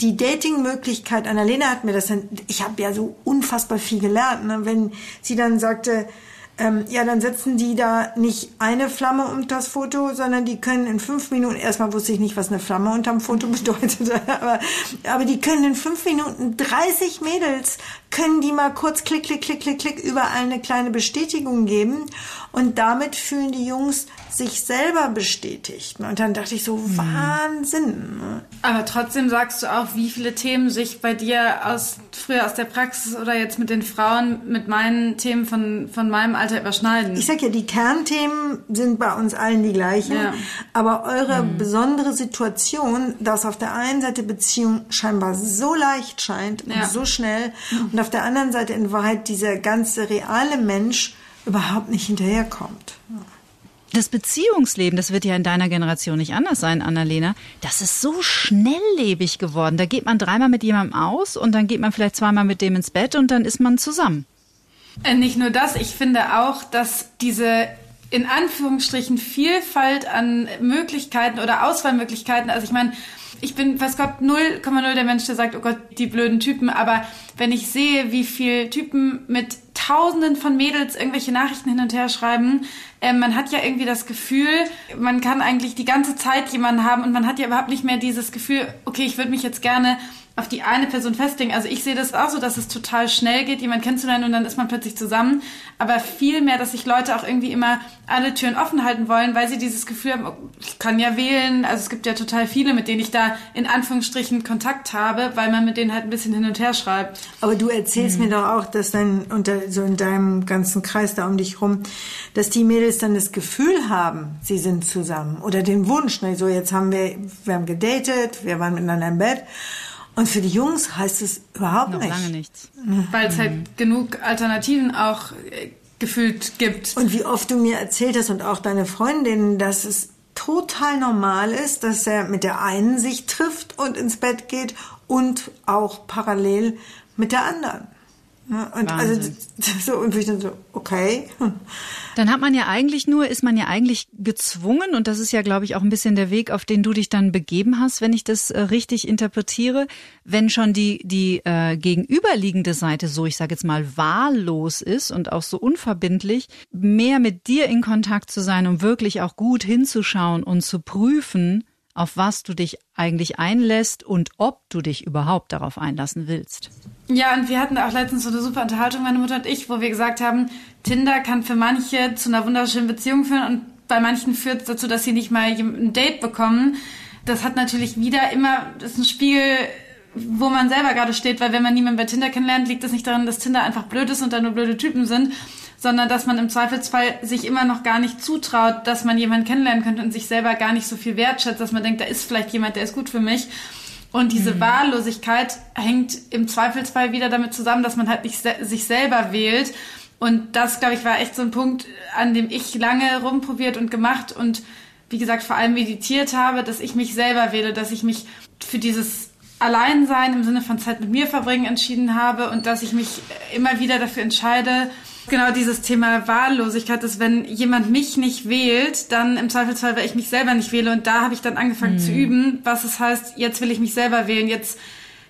die Dating-Möglichkeit, Annalena hat mir das dann, ich habe ja so unfassbar viel gelernt, ne? wenn sie dann sagte, ähm, ja, dann setzen die da nicht eine Flamme unter das Foto, sondern die können in fünf Minuten, erstmal wusste ich nicht, was eine Flamme unterm Foto bedeutet, aber, aber die können in fünf Minuten 30 Mädels, können die mal kurz klick, klick, klick, klick, klick überall eine kleine Bestätigung geben und damit fühlen die Jungs sich selber bestätigt. Und dann dachte ich so, mhm. Wahnsinn. Aber trotzdem sagst du auch, wie viele Themen sich bei dir aus, früher aus der Praxis oder jetzt mit den Frauen mit meinen Themen von, von meinem Alter überschneiden. Ich sag ja, die Kernthemen sind bei uns allen die gleichen. Ja. Aber eure mhm. besondere Situation, dass auf der einen Seite Beziehung scheinbar so leicht scheint und ja. so schnell und auf der anderen Seite in Wahrheit dieser ganze reale Mensch überhaupt nicht hinterherkommt. Das Beziehungsleben, das wird ja in deiner Generation nicht anders sein, Annalena. Das ist so schnelllebig geworden. Da geht man dreimal mit jemandem aus und dann geht man vielleicht zweimal mit dem ins Bett und dann ist man zusammen. Äh, nicht nur das, ich finde auch, dass diese in Anführungsstrichen Vielfalt an Möglichkeiten oder Auswahlmöglichkeiten, also ich meine, ich bin, was Gott, 0,0 der Mensch, der sagt, oh Gott, die blöden Typen. Aber wenn ich sehe, wie viel Typen mit Tausenden von Mädels irgendwelche Nachrichten hin und her schreiben, äh, man hat ja irgendwie das Gefühl, man kann eigentlich die ganze Zeit jemanden haben und man hat ja überhaupt nicht mehr dieses Gefühl, okay, ich würde mich jetzt gerne auf die eine Person festlegen. Also ich sehe das auch so, dass es total schnell geht, jemanden kennenzulernen und dann ist man plötzlich zusammen. Aber vielmehr, dass sich Leute auch irgendwie immer alle Türen offen halten wollen, weil sie dieses Gefühl haben, oh, ich kann ja wählen. Also es gibt ja total viele, mit denen ich da in Anführungsstrichen Kontakt habe, weil man mit denen halt ein bisschen hin und her schreibt. Aber du erzählst mhm. mir doch auch, dass dann unter so in deinem ganzen Kreis da um dich rum, dass die Mädels dann das Gefühl haben, sie sind zusammen oder den Wunsch, ne, so jetzt haben wir, wir haben gedatet, wir waren miteinander im Bett und für die Jungs heißt es überhaupt Noch nicht. lange nichts. Weil es halt genug Alternativen auch äh, gefühlt gibt. Und wie oft du mir erzählt hast und auch deine Freundin, dass es total normal ist, dass er mit der einen sich trifft und ins Bett geht und auch parallel mit der anderen. Und also so und ich dann so okay. Dann hat man ja eigentlich nur, ist man ja eigentlich gezwungen, und das ist ja, glaube ich, auch ein bisschen der Weg, auf den du dich dann begeben hast, wenn ich das äh, richtig interpretiere, wenn schon die, die äh, gegenüberliegende Seite so, ich sage jetzt mal, wahllos ist und auch so unverbindlich, mehr mit dir in Kontakt zu sein, um wirklich auch gut hinzuschauen und zu prüfen, auf was du dich eigentlich einlässt und ob du dich überhaupt darauf einlassen willst. Ja, und wir hatten auch letztens so eine super Unterhaltung, meine Mutter und ich, wo wir gesagt haben, Tinder kann für manche zu einer wunderschönen Beziehung führen und bei manchen führt es dazu, dass sie nicht mal ein Date bekommen. Das hat natürlich wieder immer, das ist ein Spiegel, wo man selber gerade steht, weil wenn man niemanden bei Tinder kennenlernt, liegt es nicht daran, dass Tinder einfach blöd ist und da nur blöde Typen sind, sondern dass man im Zweifelsfall sich immer noch gar nicht zutraut, dass man jemanden kennenlernen könnte und sich selber gar nicht so viel wertschätzt, dass man denkt, da ist vielleicht jemand, der ist gut für mich. Und diese Wahllosigkeit hängt im Zweifelsfall wieder damit zusammen, dass man halt nicht se sich selber wählt. Und das, glaube ich, war echt so ein Punkt, an dem ich lange rumprobiert und gemacht und wie gesagt vor allem meditiert habe, dass ich mich selber wähle, dass ich mich für dieses Alleinsein im Sinne von Zeit mit mir verbringen entschieden habe und dass ich mich immer wieder dafür entscheide, genau dieses Thema Wahllosigkeit ist, wenn jemand mich nicht wählt, dann im Zweifelsfall, weil ich mich selber nicht wähle. Und da habe ich dann angefangen zu üben, was es heißt, jetzt will ich mich selber wählen, jetzt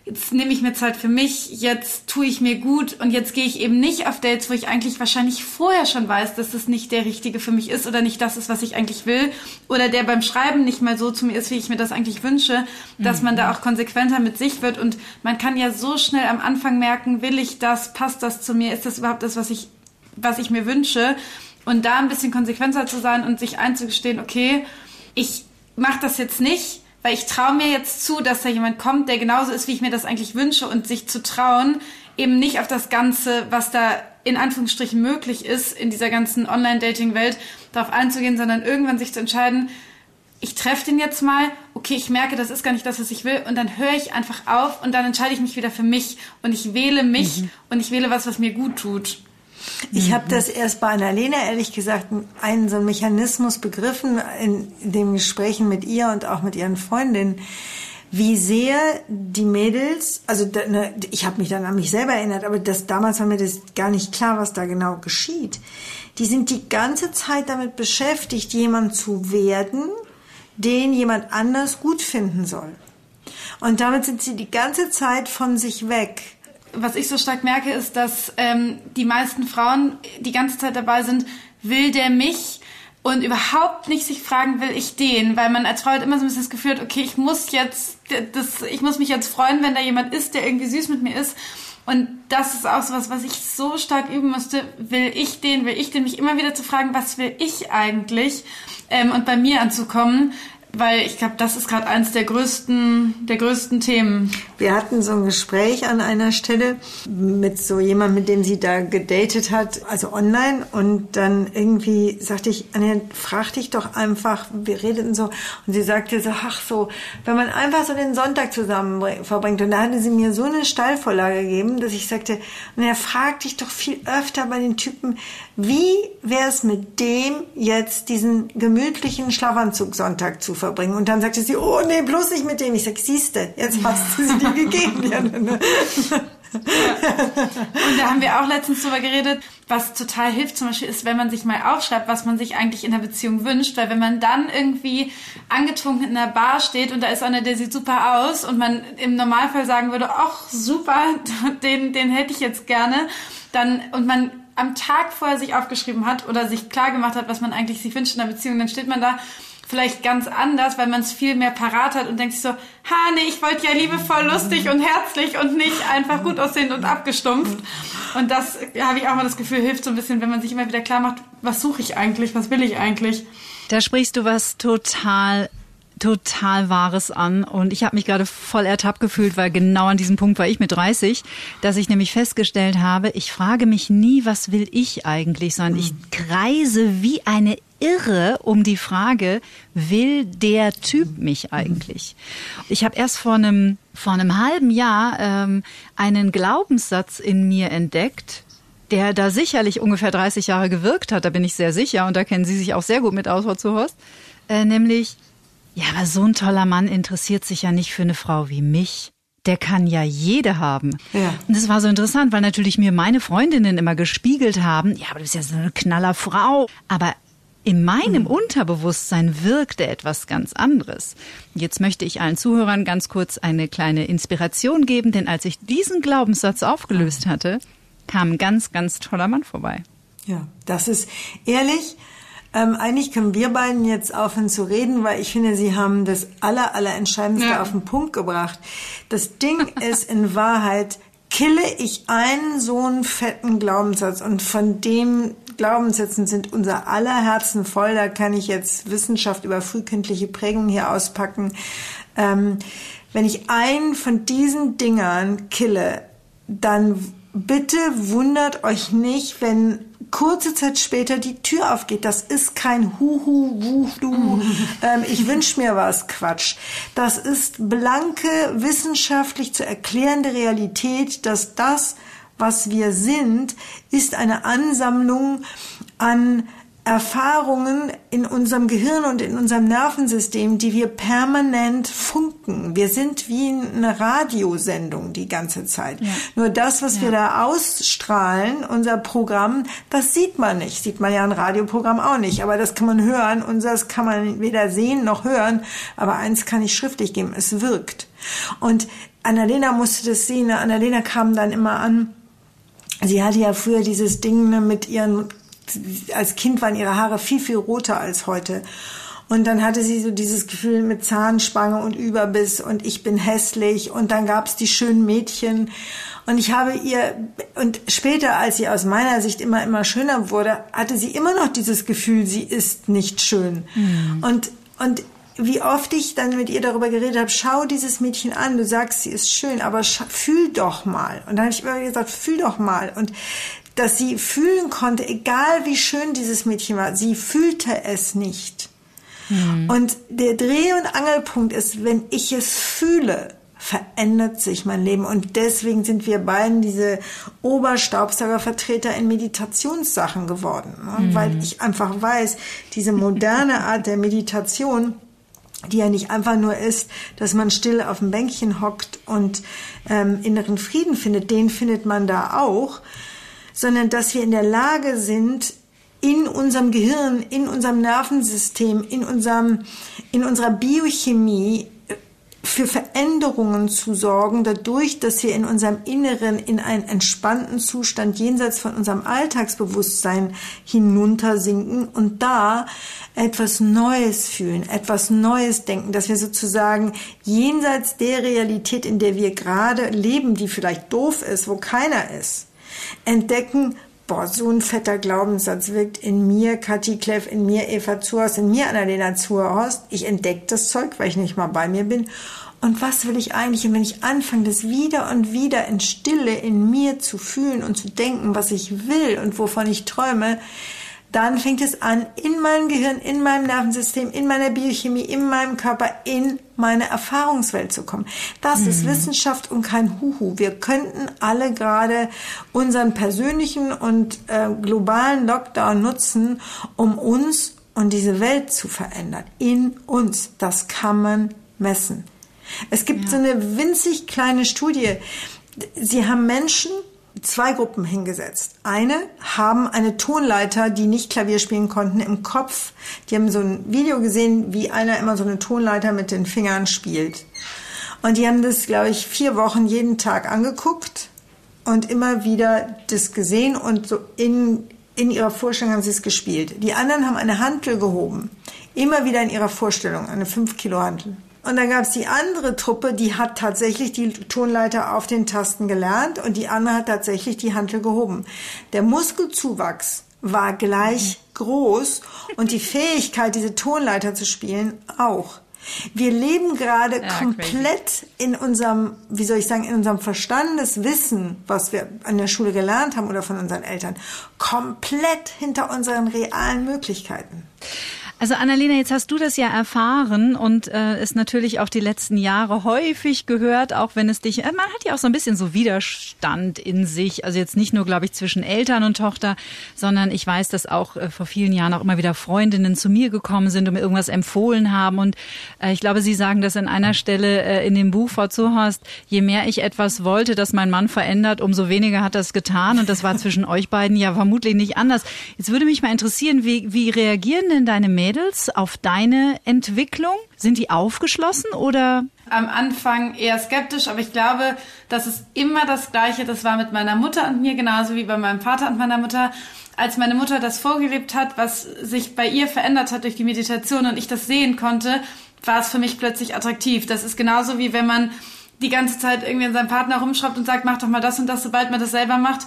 jetzt nehme ich mir Zeit für mich, jetzt tue ich mir gut. Und jetzt gehe ich eben nicht auf Dates, wo ich eigentlich wahrscheinlich vorher schon weiß, dass das nicht der richtige für mich ist oder nicht das ist, was ich eigentlich will. Oder der beim Schreiben nicht mal so zu mir ist, wie ich mir das eigentlich wünsche, dass man da auch konsequenter mit sich wird. Und man kann ja so schnell am Anfang merken, will ich das, passt das zu mir, ist das überhaupt das, was ich was ich mir wünsche und da ein bisschen konsequenter zu sein und sich einzugestehen, okay, ich mache das jetzt nicht, weil ich traue mir jetzt zu, dass da jemand kommt, der genauso ist, wie ich mir das eigentlich wünsche und sich zu trauen, eben nicht auf das Ganze, was da in Anführungsstrichen möglich ist, in dieser ganzen Online-Dating-Welt, darauf einzugehen, sondern irgendwann sich zu entscheiden, ich treffe den jetzt mal, okay, ich merke, das ist gar nicht das, was ich will, und dann höre ich einfach auf und dann entscheide ich mich wieder für mich und ich wähle mich und ich wähle was, was mir gut tut. Ich habe das erst bei Annalena ehrlich gesagt einen so einen Mechanismus begriffen in, den Gesprächen mit ihr und auch mit ihren Freundinnen, wie sehr die Mädels, also ne, ich habe mich dann an mich selber erinnert, aber das damals war mir das gar nicht klar, was da genau geschieht. Die sind die ganze Zeit damit beschäftigt, jemand zu werden, den jemand anders gut finden soll. Und damit sind sie die ganze Zeit von sich weg was ich so stark merke, ist, dass ähm, die meisten Frauen die ganze Zeit dabei sind, will der mich und überhaupt nicht sich fragen, will ich den, weil man als Frau hat immer so ein bisschen das Gefühl hat, okay, ich muss jetzt, das, ich muss mich jetzt freuen, wenn da jemand ist, der irgendwie süß mit mir ist. Und das ist auch so was, was ich so stark üben musste. Will ich den, will ich den, mich immer wieder zu fragen, was will ich eigentlich? Ähm, und bei mir anzukommen, weil ich glaube, das ist gerade eins der größten, der größten Themen. Wir hatten so ein Gespräch an einer Stelle mit so jemandem, mit dem sie da gedatet hat, also online. Und dann irgendwie sagte ich, Anja, frag dich doch einfach, wir redeten so. Und sie sagte so, ach so, wenn man einfach so den Sonntag zusammen verbringt. Und da hatte sie mir so eine Steilvorlage gegeben, dass ich sagte, Anja, frag dich doch viel öfter bei den Typen, wie wäre es mit dem jetzt diesen gemütlichen Schlafanzug Sonntag zu verbringen? Und dann sagte sie, oh nee, bloß nicht mit dem. Ich sag, siehste, jetzt hast du sie dir gegeben. Ja, ne, Und da haben wir auch letztens drüber geredet, was total hilft zum Beispiel ist, wenn man sich mal aufschreibt, was man sich eigentlich in der Beziehung wünscht, weil wenn man dann irgendwie angetrunken in der Bar steht und da ist einer, der sieht super aus und man im Normalfall sagen würde, ach super, den, den hätte ich jetzt gerne, dann und man am Tag vorher sich aufgeschrieben hat oder sich klar gemacht hat, was man eigentlich sich wünscht in der Beziehung, dann steht man da vielleicht ganz anders, weil man es viel mehr parat hat und denkt sich so, ha, nee, ich wollte ja liebevoll, lustig und herzlich und nicht einfach gut aussehen und abgestumpft. Und das habe ich auch mal das Gefühl, hilft so ein bisschen, wenn man sich immer wieder klar macht, was suche ich eigentlich, was will ich eigentlich. Da sprichst du was total total Wahres an. Und ich habe mich gerade voll ertappt gefühlt, weil genau an diesem Punkt war ich mit 30, dass ich nämlich festgestellt habe, ich frage mich nie, was will ich eigentlich, sondern ich kreise wie eine Irre um die Frage, will der Typ mich eigentlich? Ich habe erst vor einem vor einem halben Jahr ähm, einen Glaubenssatz in mir entdeckt, der da sicherlich ungefähr 30 Jahre gewirkt hat, da bin ich sehr sicher und da kennen Sie sich auch sehr gut mit aus, Frau Zuhorst, äh, nämlich ja, aber so ein toller Mann interessiert sich ja nicht für eine Frau wie mich. Der kann ja jede haben. Ja. Und das war so interessant, weil natürlich mir meine Freundinnen immer gespiegelt haben, ja, aber du bist ja so eine knaller Frau. Aber in meinem mhm. Unterbewusstsein wirkte etwas ganz anderes. Jetzt möchte ich allen Zuhörern ganz kurz eine kleine Inspiration geben, denn als ich diesen Glaubenssatz aufgelöst hatte, kam ein ganz, ganz toller Mann vorbei. Ja, das ist ehrlich, ähm, eigentlich können wir beiden jetzt aufhören zu reden, weil ich finde, sie haben das aller, aller Entscheidendste ja. auf den Punkt gebracht. Das Ding ist in Wahrheit, kille ich einen so einen fetten Glaubenssatz und von dem Glaubenssätzen sind unser aller Herzen voll. Da kann ich jetzt Wissenschaft über frühkindliche Prägung hier auspacken. Ähm, wenn ich einen von diesen Dingern kille, dann bitte wundert euch nicht, wenn kurze Zeit später die Tür aufgeht. Das ist kein Huhu, Wuhu, ähm, ich wünsch mir was Quatsch. Das ist blanke, wissenschaftlich zu erklärende Realität, dass das, was wir sind, ist eine Ansammlung an Erfahrungen in unserem Gehirn und in unserem Nervensystem, die wir permanent funken. Wir sind wie eine Radiosendung die ganze Zeit. Ja. Nur das, was ja. wir da ausstrahlen, unser Programm, das sieht man nicht. Sieht man ja ein Radioprogramm auch nicht. Aber das kann man hören. Unseres kann man weder sehen noch hören. Aber eins kann ich schriftlich geben. Es wirkt. Und Annalena musste das sehen. Annalena kam dann immer an. Sie hatte ja früher dieses Ding ne, mit ihren als Kind waren ihre Haare viel, viel roter als heute. Und dann hatte sie so dieses Gefühl mit Zahnspange und Überbiss und ich bin hässlich und dann gab's die schönen Mädchen. Und ich habe ihr, und später, als sie aus meiner Sicht immer, immer schöner wurde, hatte sie immer noch dieses Gefühl, sie ist nicht schön. Mhm. Und, und wie oft ich dann mit ihr darüber geredet habe, schau dieses Mädchen an, du sagst, sie ist schön, aber fühl doch mal. Und dann habe ich immer gesagt, fühl doch mal. Und dass sie fühlen konnte, egal wie schön dieses Mädchen war, sie fühlte es nicht. Mhm. Und der Dreh- und Angelpunkt ist, wenn ich es fühle, verändert sich mein Leben. Und deswegen sind wir beiden diese Oberstaubsaugervertreter in Meditationssachen geworden. Ne? Mhm. Weil ich einfach weiß, diese moderne Art der Meditation, die ja nicht einfach nur ist, dass man still auf dem Bänkchen hockt und ähm, inneren Frieden findet, den findet man da auch, sondern dass wir in der Lage sind, in unserem Gehirn, in unserem Nervensystem, in unserem, in unserer Biochemie äh, für Veränderungen zu sorgen, dadurch, dass wir in unserem Inneren in einen entspannten Zustand jenseits von unserem Alltagsbewusstsein hinuntersinken und da etwas Neues fühlen, etwas Neues denken, dass wir sozusagen jenseits der Realität, in der wir gerade leben, die vielleicht doof ist, wo keiner ist, entdecken, boah, so ein fetter Glaubenssatz wirkt in mir, Kathi Kleff, in mir, Eva Zuhorst, in mir, Annalena Zuhorst. Ich entdecke das Zeug, weil ich nicht mal bei mir bin. Und was will ich eigentlich? Und wenn ich anfange, das wieder und wieder in Stille in mir zu fühlen und zu denken, was ich will und wovon ich träume, dann fängt es an, in meinem Gehirn, in meinem Nervensystem, in meiner Biochemie, in meinem Körper, in meine Erfahrungswelt zu kommen. Das mhm. ist Wissenschaft und kein Huhu. Wir könnten alle gerade unseren persönlichen und äh, globalen Lockdown nutzen, um uns und diese Welt zu verändern. In uns. Das kann man messen. Es gibt ja. so eine winzig kleine Studie. Sie haben Menschen zwei Gruppen hingesetzt. Eine haben eine Tonleiter, die nicht Klavier spielen konnten, im Kopf. Die haben so ein Video gesehen, wie einer immer so eine Tonleiter mit den Fingern spielt. Und die haben das, glaube ich, vier Wochen jeden Tag angeguckt und immer wieder das gesehen und so in, in ihrer Vorstellung haben sie es gespielt. Die anderen haben eine Hantel gehoben Immer wieder in ihrer Vorstellung eine 5 Kilo Hantel. Und dann gab es die andere Truppe, die hat tatsächlich die Tonleiter auf den Tasten gelernt und die andere hat tatsächlich die Hantel gehoben. Der Muskelzuwachs war gleich groß und die Fähigkeit, diese Tonleiter zu spielen, auch. Wir leben gerade ja, komplett crazy. in unserem, wie soll ich sagen, in unserem Verstandeswissen, was wir an der Schule gelernt haben oder von unseren Eltern, komplett hinter unseren realen Möglichkeiten. Also Annalena, jetzt hast du das ja erfahren und äh, ist natürlich auch die letzten Jahre häufig gehört, auch wenn es dich, äh, man hat ja auch so ein bisschen so Widerstand in sich, also jetzt nicht nur, glaube ich, zwischen Eltern und Tochter, sondern ich weiß, dass auch äh, vor vielen Jahren auch immer wieder Freundinnen zu mir gekommen sind und mir irgendwas empfohlen haben. Und äh, ich glaube, Sie sagen das an einer Stelle äh, in dem Buch, Frau Zuhorst, je mehr ich etwas wollte, dass mein Mann verändert, umso weniger hat das getan. Und das war zwischen euch beiden ja vermutlich nicht anders. Jetzt würde mich mal interessieren, wie, wie reagieren denn deine Mädchen Mädels auf deine Entwicklung? Sind die aufgeschlossen oder? Am Anfang eher skeptisch, aber ich glaube, das ist immer das Gleiche. Das war mit meiner Mutter und mir genauso wie bei meinem Vater und meiner Mutter. Als meine Mutter das vorgelebt hat, was sich bei ihr verändert hat durch die Meditation und ich das sehen konnte, war es für mich plötzlich attraktiv. Das ist genauso wie wenn man die ganze Zeit irgendwie an seinem Partner rumschraubt und sagt, mach doch mal das und das, sobald man das selber macht,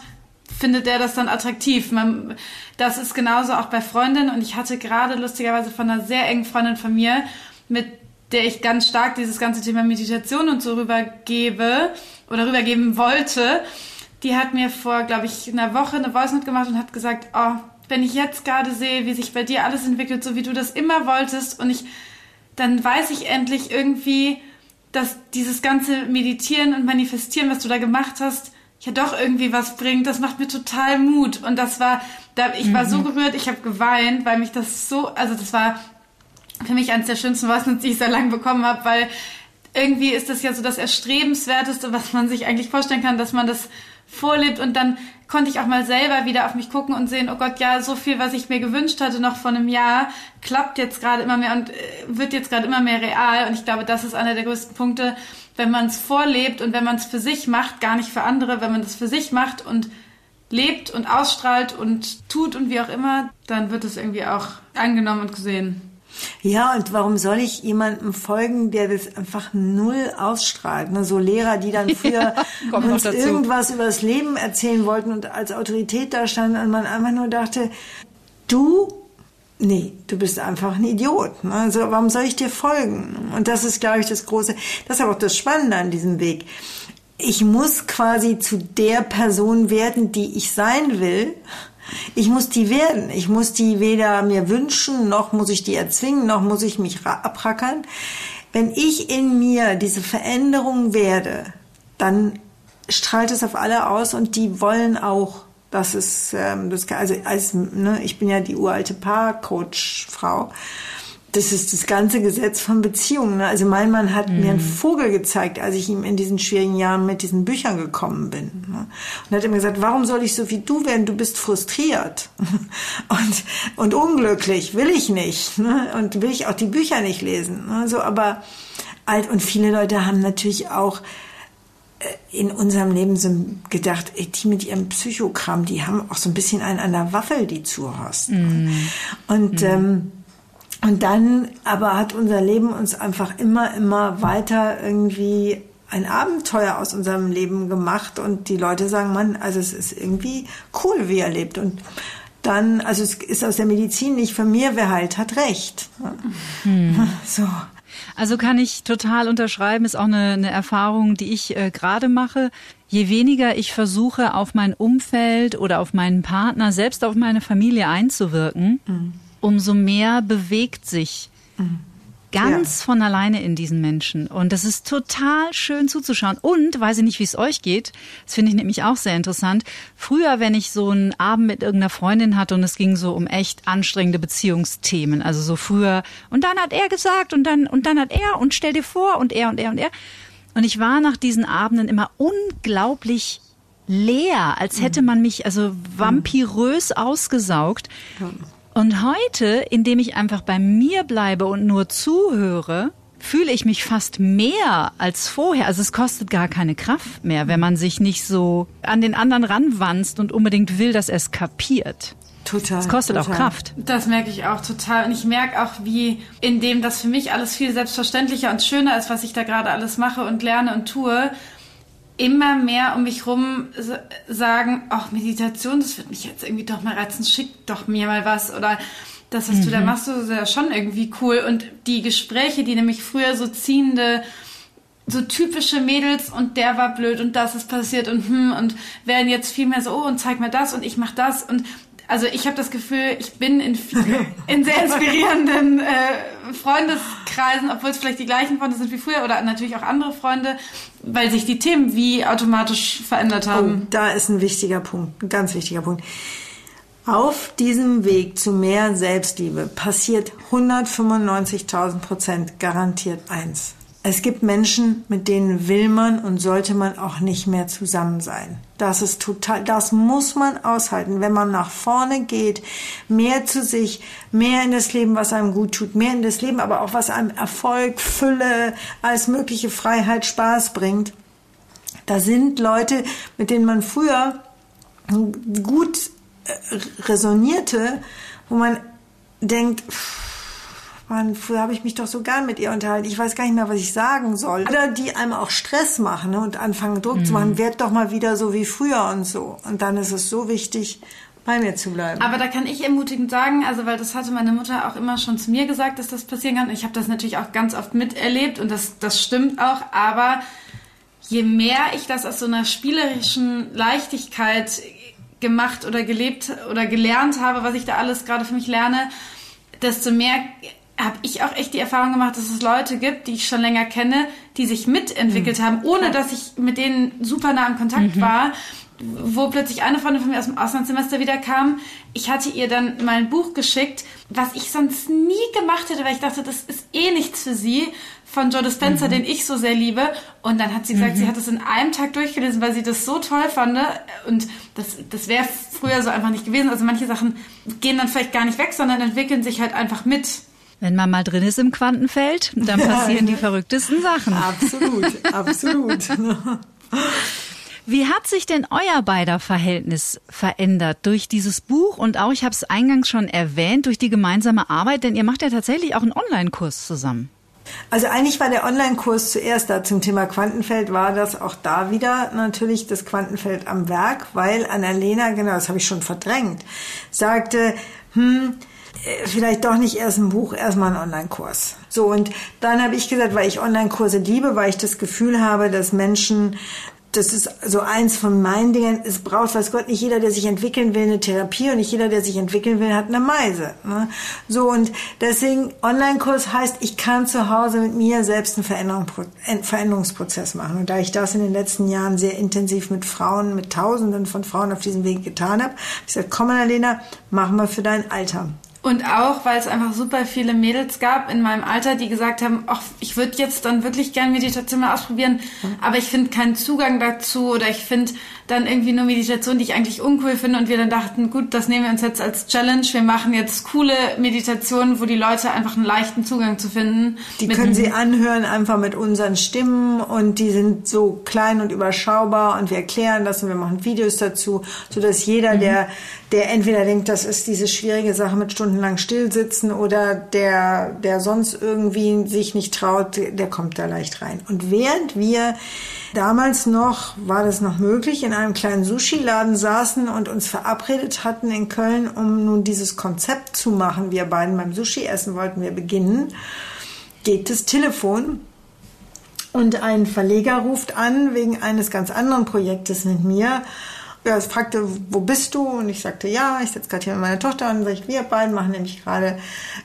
findet der das dann attraktiv. Man, das ist genauso auch bei Freundinnen und ich hatte gerade lustigerweise von einer sehr engen Freundin von mir, mit der ich ganz stark dieses ganze Thema Meditation und so rübergebe oder rübergeben wollte, die hat mir vor, glaube ich, einer Woche eine Voice Note gemacht und hat gesagt, oh, wenn ich jetzt gerade sehe, wie sich bei dir alles entwickelt, so wie du das immer wolltest und ich, dann weiß ich endlich irgendwie, dass dieses ganze Meditieren und Manifestieren, was du da gemacht hast, ja doch irgendwie was bringt. Das macht mir total Mut. Und das war, da, ich war so mhm. gerührt, ich habe geweint, weil mich das so, also das war für mich eines der schönsten Worte, die ich sehr lange bekommen habe, weil irgendwie ist das ja so das Erstrebenswerteste, was man sich eigentlich vorstellen kann, dass man das vorlebt und dann konnte ich auch mal selber wieder auf mich gucken und sehen, oh Gott, ja, so viel, was ich mir gewünscht hatte noch vor einem Jahr, klappt jetzt gerade immer mehr und äh, wird jetzt gerade immer mehr real. Und ich glaube, das ist einer der größten Punkte, wenn man es vorlebt und wenn man es für sich macht, gar nicht für andere, wenn man das für sich macht und lebt und ausstrahlt und tut und wie auch immer, dann wird es irgendwie auch angenommen und gesehen. Ja, und warum soll ich jemandem folgen, der das einfach null ausstrahlt? Ne? So Lehrer, die dann früher ja, uns irgendwas über das Leben erzählen wollten und als Autorität da standen und man einfach nur dachte, du, nee, du bist einfach ein Idiot. Ne? Also warum soll ich dir folgen? Und das ist, glaube ich, das Große, das ist aber auch das Spannende an diesem Weg. Ich muss quasi zu der Person werden, die ich sein will ich muss die werden. Ich muss die weder mir wünschen, noch muss ich die erzwingen, noch muss ich mich abrackern. Wenn ich in mir diese Veränderung werde, dann strahlt es auf alle aus und die wollen auch, dass es, ähm, das, also als, ne, ich bin ja die uralte Paarcoach-Frau das ist das ganze Gesetz von Beziehungen. Ne? Also mein Mann hat mhm. mir einen mhm. Vogel gezeigt, als ich ihm in diesen schwierigen Jahren mit diesen Büchern gekommen bin. Ne? Und hat immer gesagt, warum soll ich so wie du werden? Du bist frustriert und, und unglücklich. Will ich nicht. Ne? Und will ich auch die Bücher nicht lesen. Ne? So, aber alt und viele Leute haben natürlich auch in unserem Leben so gedacht, ey, die mit ihrem Psychokram, die haben auch so ein bisschen einen an der Waffel, die Zuhorst. Mm. Und mm. ähm, und dann aber hat unser Leben uns einfach immer, immer weiter irgendwie ein Abenteuer aus unserem Leben gemacht und die Leute sagen, man, also es ist irgendwie cool, wie er lebt und dann, also es ist aus der Medizin nicht von mir, wer heilt, hat recht. Hm. So. Also kann ich total unterschreiben, ist auch eine, eine Erfahrung, die ich äh, gerade mache. Je weniger ich versuche, auf mein Umfeld oder auf meinen Partner, selbst auf meine Familie einzuwirken, mhm umso mehr bewegt sich mhm. Ganz ja. von alleine in diesen Menschen. Und das ist total schön zuzuschauen. Und weiß ich nicht, wie es euch geht, das finde ich nämlich auch sehr interessant. Früher, wenn ich so einen Abend mit irgendeiner Freundin hatte und es ging so um echt anstrengende Beziehungsthemen, also so früher, und dann hat er gesagt und dann, und dann hat er und stell dir vor und er und er und er. Und ich war nach diesen Abenden immer unglaublich leer, als hätte mhm. man mich also vampirös ausgesaugt. Und heute, indem ich einfach bei mir bleibe und nur zuhöre, fühle ich mich fast mehr als vorher. Also es kostet gar keine Kraft mehr, wenn man sich nicht so an den anderen ranwanzt und unbedingt will, dass er es kapiert. Total. Es kostet total. auch Kraft. Das merke ich auch total. Und ich merke auch, wie in dem das für mich alles viel selbstverständlicher und schöner ist, was ich da gerade alles mache und lerne und tue, immer mehr um mich rum sagen, ach, Meditation, das wird mich jetzt irgendwie doch mal reizen, schick doch mir mal was oder das, was mhm. du da mhm. machst, das ist ja schon irgendwie cool. Und die Gespräche, die nämlich früher so ziehende, so typische Mädels und der war blöd und das ist passiert und hm und werden jetzt viel mehr so, oh und zeig mir das und ich mach das und also ich habe das Gefühl, ich bin in, in sehr inspirierenden äh, Freundeskreisen, obwohl es vielleicht die gleichen Freunde sind wie früher oder natürlich auch andere Freunde, weil sich die Themen wie automatisch verändert haben. Oh, da ist ein wichtiger Punkt, ein ganz wichtiger Punkt. Auf diesem Weg zu mehr Selbstliebe passiert 195.000 Prozent garantiert eins. Es gibt Menschen, mit denen will man und sollte man auch nicht mehr zusammen sein. Das ist total, das muss man aushalten, wenn man nach vorne geht, mehr zu sich, mehr in das Leben, was einem gut tut, mehr in das Leben, aber auch was einem Erfolg, Fülle, als mögliche Freiheit, Spaß bringt. Da sind Leute, mit denen man früher gut äh, resonierte, wo man denkt, pff, Mann, früher habe ich mich doch so gern mit ihr unterhalten. Ich weiß gar nicht mehr, was ich sagen soll. Oder die einem auch Stress machen ne, und anfangen Druck mhm. zu machen. Werd doch mal wieder so wie früher und so. Und dann ist es so wichtig, bei mir zu bleiben. Aber da kann ich ermutigend sagen, also weil das hatte meine Mutter auch immer schon zu mir gesagt, dass das passieren kann. Ich habe das natürlich auch ganz oft miterlebt und das, das stimmt auch. Aber je mehr ich das aus so einer spielerischen Leichtigkeit gemacht oder gelebt oder gelernt habe, was ich da alles gerade für mich lerne, desto mehr habe ich auch echt die Erfahrung gemacht, dass es Leute gibt, die ich schon länger kenne, die sich mitentwickelt mhm. haben, ohne dass ich mit denen super nah im Kontakt mhm. war. Wo plötzlich eine Freundin von mir aus dem Auslandssemester wieder kam. Ich hatte ihr dann mal ein Buch geschickt, was ich sonst nie gemacht hätte, weil ich dachte, das ist eh nichts für sie, von Joe Dispenza, mhm. den ich so sehr liebe. Und dann hat sie gesagt, sie mhm. hat es in einem Tag durchgelesen, weil sie das so toll fand. Und das, das wäre früher so einfach nicht gewesen. Also manche Sachen gehen dann vielleicht gar nicht weg, sondern entwickeln sich halt einfach mit. Wenn man mal drin ist im Quantenfeld, dann passieren die verrücktesten Sachen. Absolut, absolut. Wie hat sich denn euer beider Verhältnis verändert durch dieses Buch und auch, ich habe es eingangs schon erwähnt, durch die gemeinsame Arbeit, denn ihr macht ja tatsächlich auch einen Online-Kurs zusammen. Also eigentlich war der Online-Kurs zuerst da zum Thema Quantenfeld, war das auch da wieder natürlich das Quantenfeld am Werk, weil Annalena, genau, das habe ich schon verdrängt, sagte, hm, vielleicht doch nicht erst ein Buch, erstmal einen Online-Kurs. So, und dann habe ich gesagt, weil ich Online-Kurse liebe, weil ich das Gefühl habe, dass Menschen das ist so eins von meinen Dingen. Es braucht, weiß Gott, nicht jeder, der sich entwickeln will, eine Therapie und nicht jeder, der sich entwickeln will, hat eine Meise. Ne? So und deswegen Online-Kurs heißt, ich kann zu Hause mit mir selbst einen Veränderung, Veränderungsprozess machen. Und da ich das in den letzten Jahren sehr intensiv mit Frauen, mit Tausenden von Frauen auf diesem Weg getan habe, ich gesagt, komm, Annalena, machen wir für dein Alter. Und auch, weil es einfach super viele Mädels gab in meinem Alter, die gesagt haben, ach, ich würde jetzt dann wirklich gern Meditation mal ausprobieren, aber ich finde keinen Zugang dazu oder ich finde dann irgendwie nur Meditation, die ich eigentlich uncool finde und wir dann dachten, gut, das nehmen wir uns jetzt als Challenge. Wir machen jetzt coole Meditationen, wo die Leute einfach einen leichten Zugang zu finden. Die können sie anhören einfach mit unseren Stimmen und die sind so klein und überschaubar und wir erklären das und wir machen Videos dazu, so dass jeder, mhm. der der entweder denkt, das ist diese schwierige Sache mit stundenlang stillsitzen oder der, der sonst irgendwie sich nicht traut, der kommt da leicht rein. Und während wir damals noch, war das noch möglich, in einem kleinen Sushi-Laden saßen und uns verabredet hatten in Köln, um nun dieses Konzept zu machen, wir beiden beim Sushi-Essen wollten wir beginnen, geht das Telefon? Und ein Verleger ruft an wegen eines ganz anderen Projektes mit mir ja, es fragte, wo bist du? Und ich sagte, ja, ich sitze gerade hier mit meiner Tochter und sag ich, wir beiden machen nämlich gerade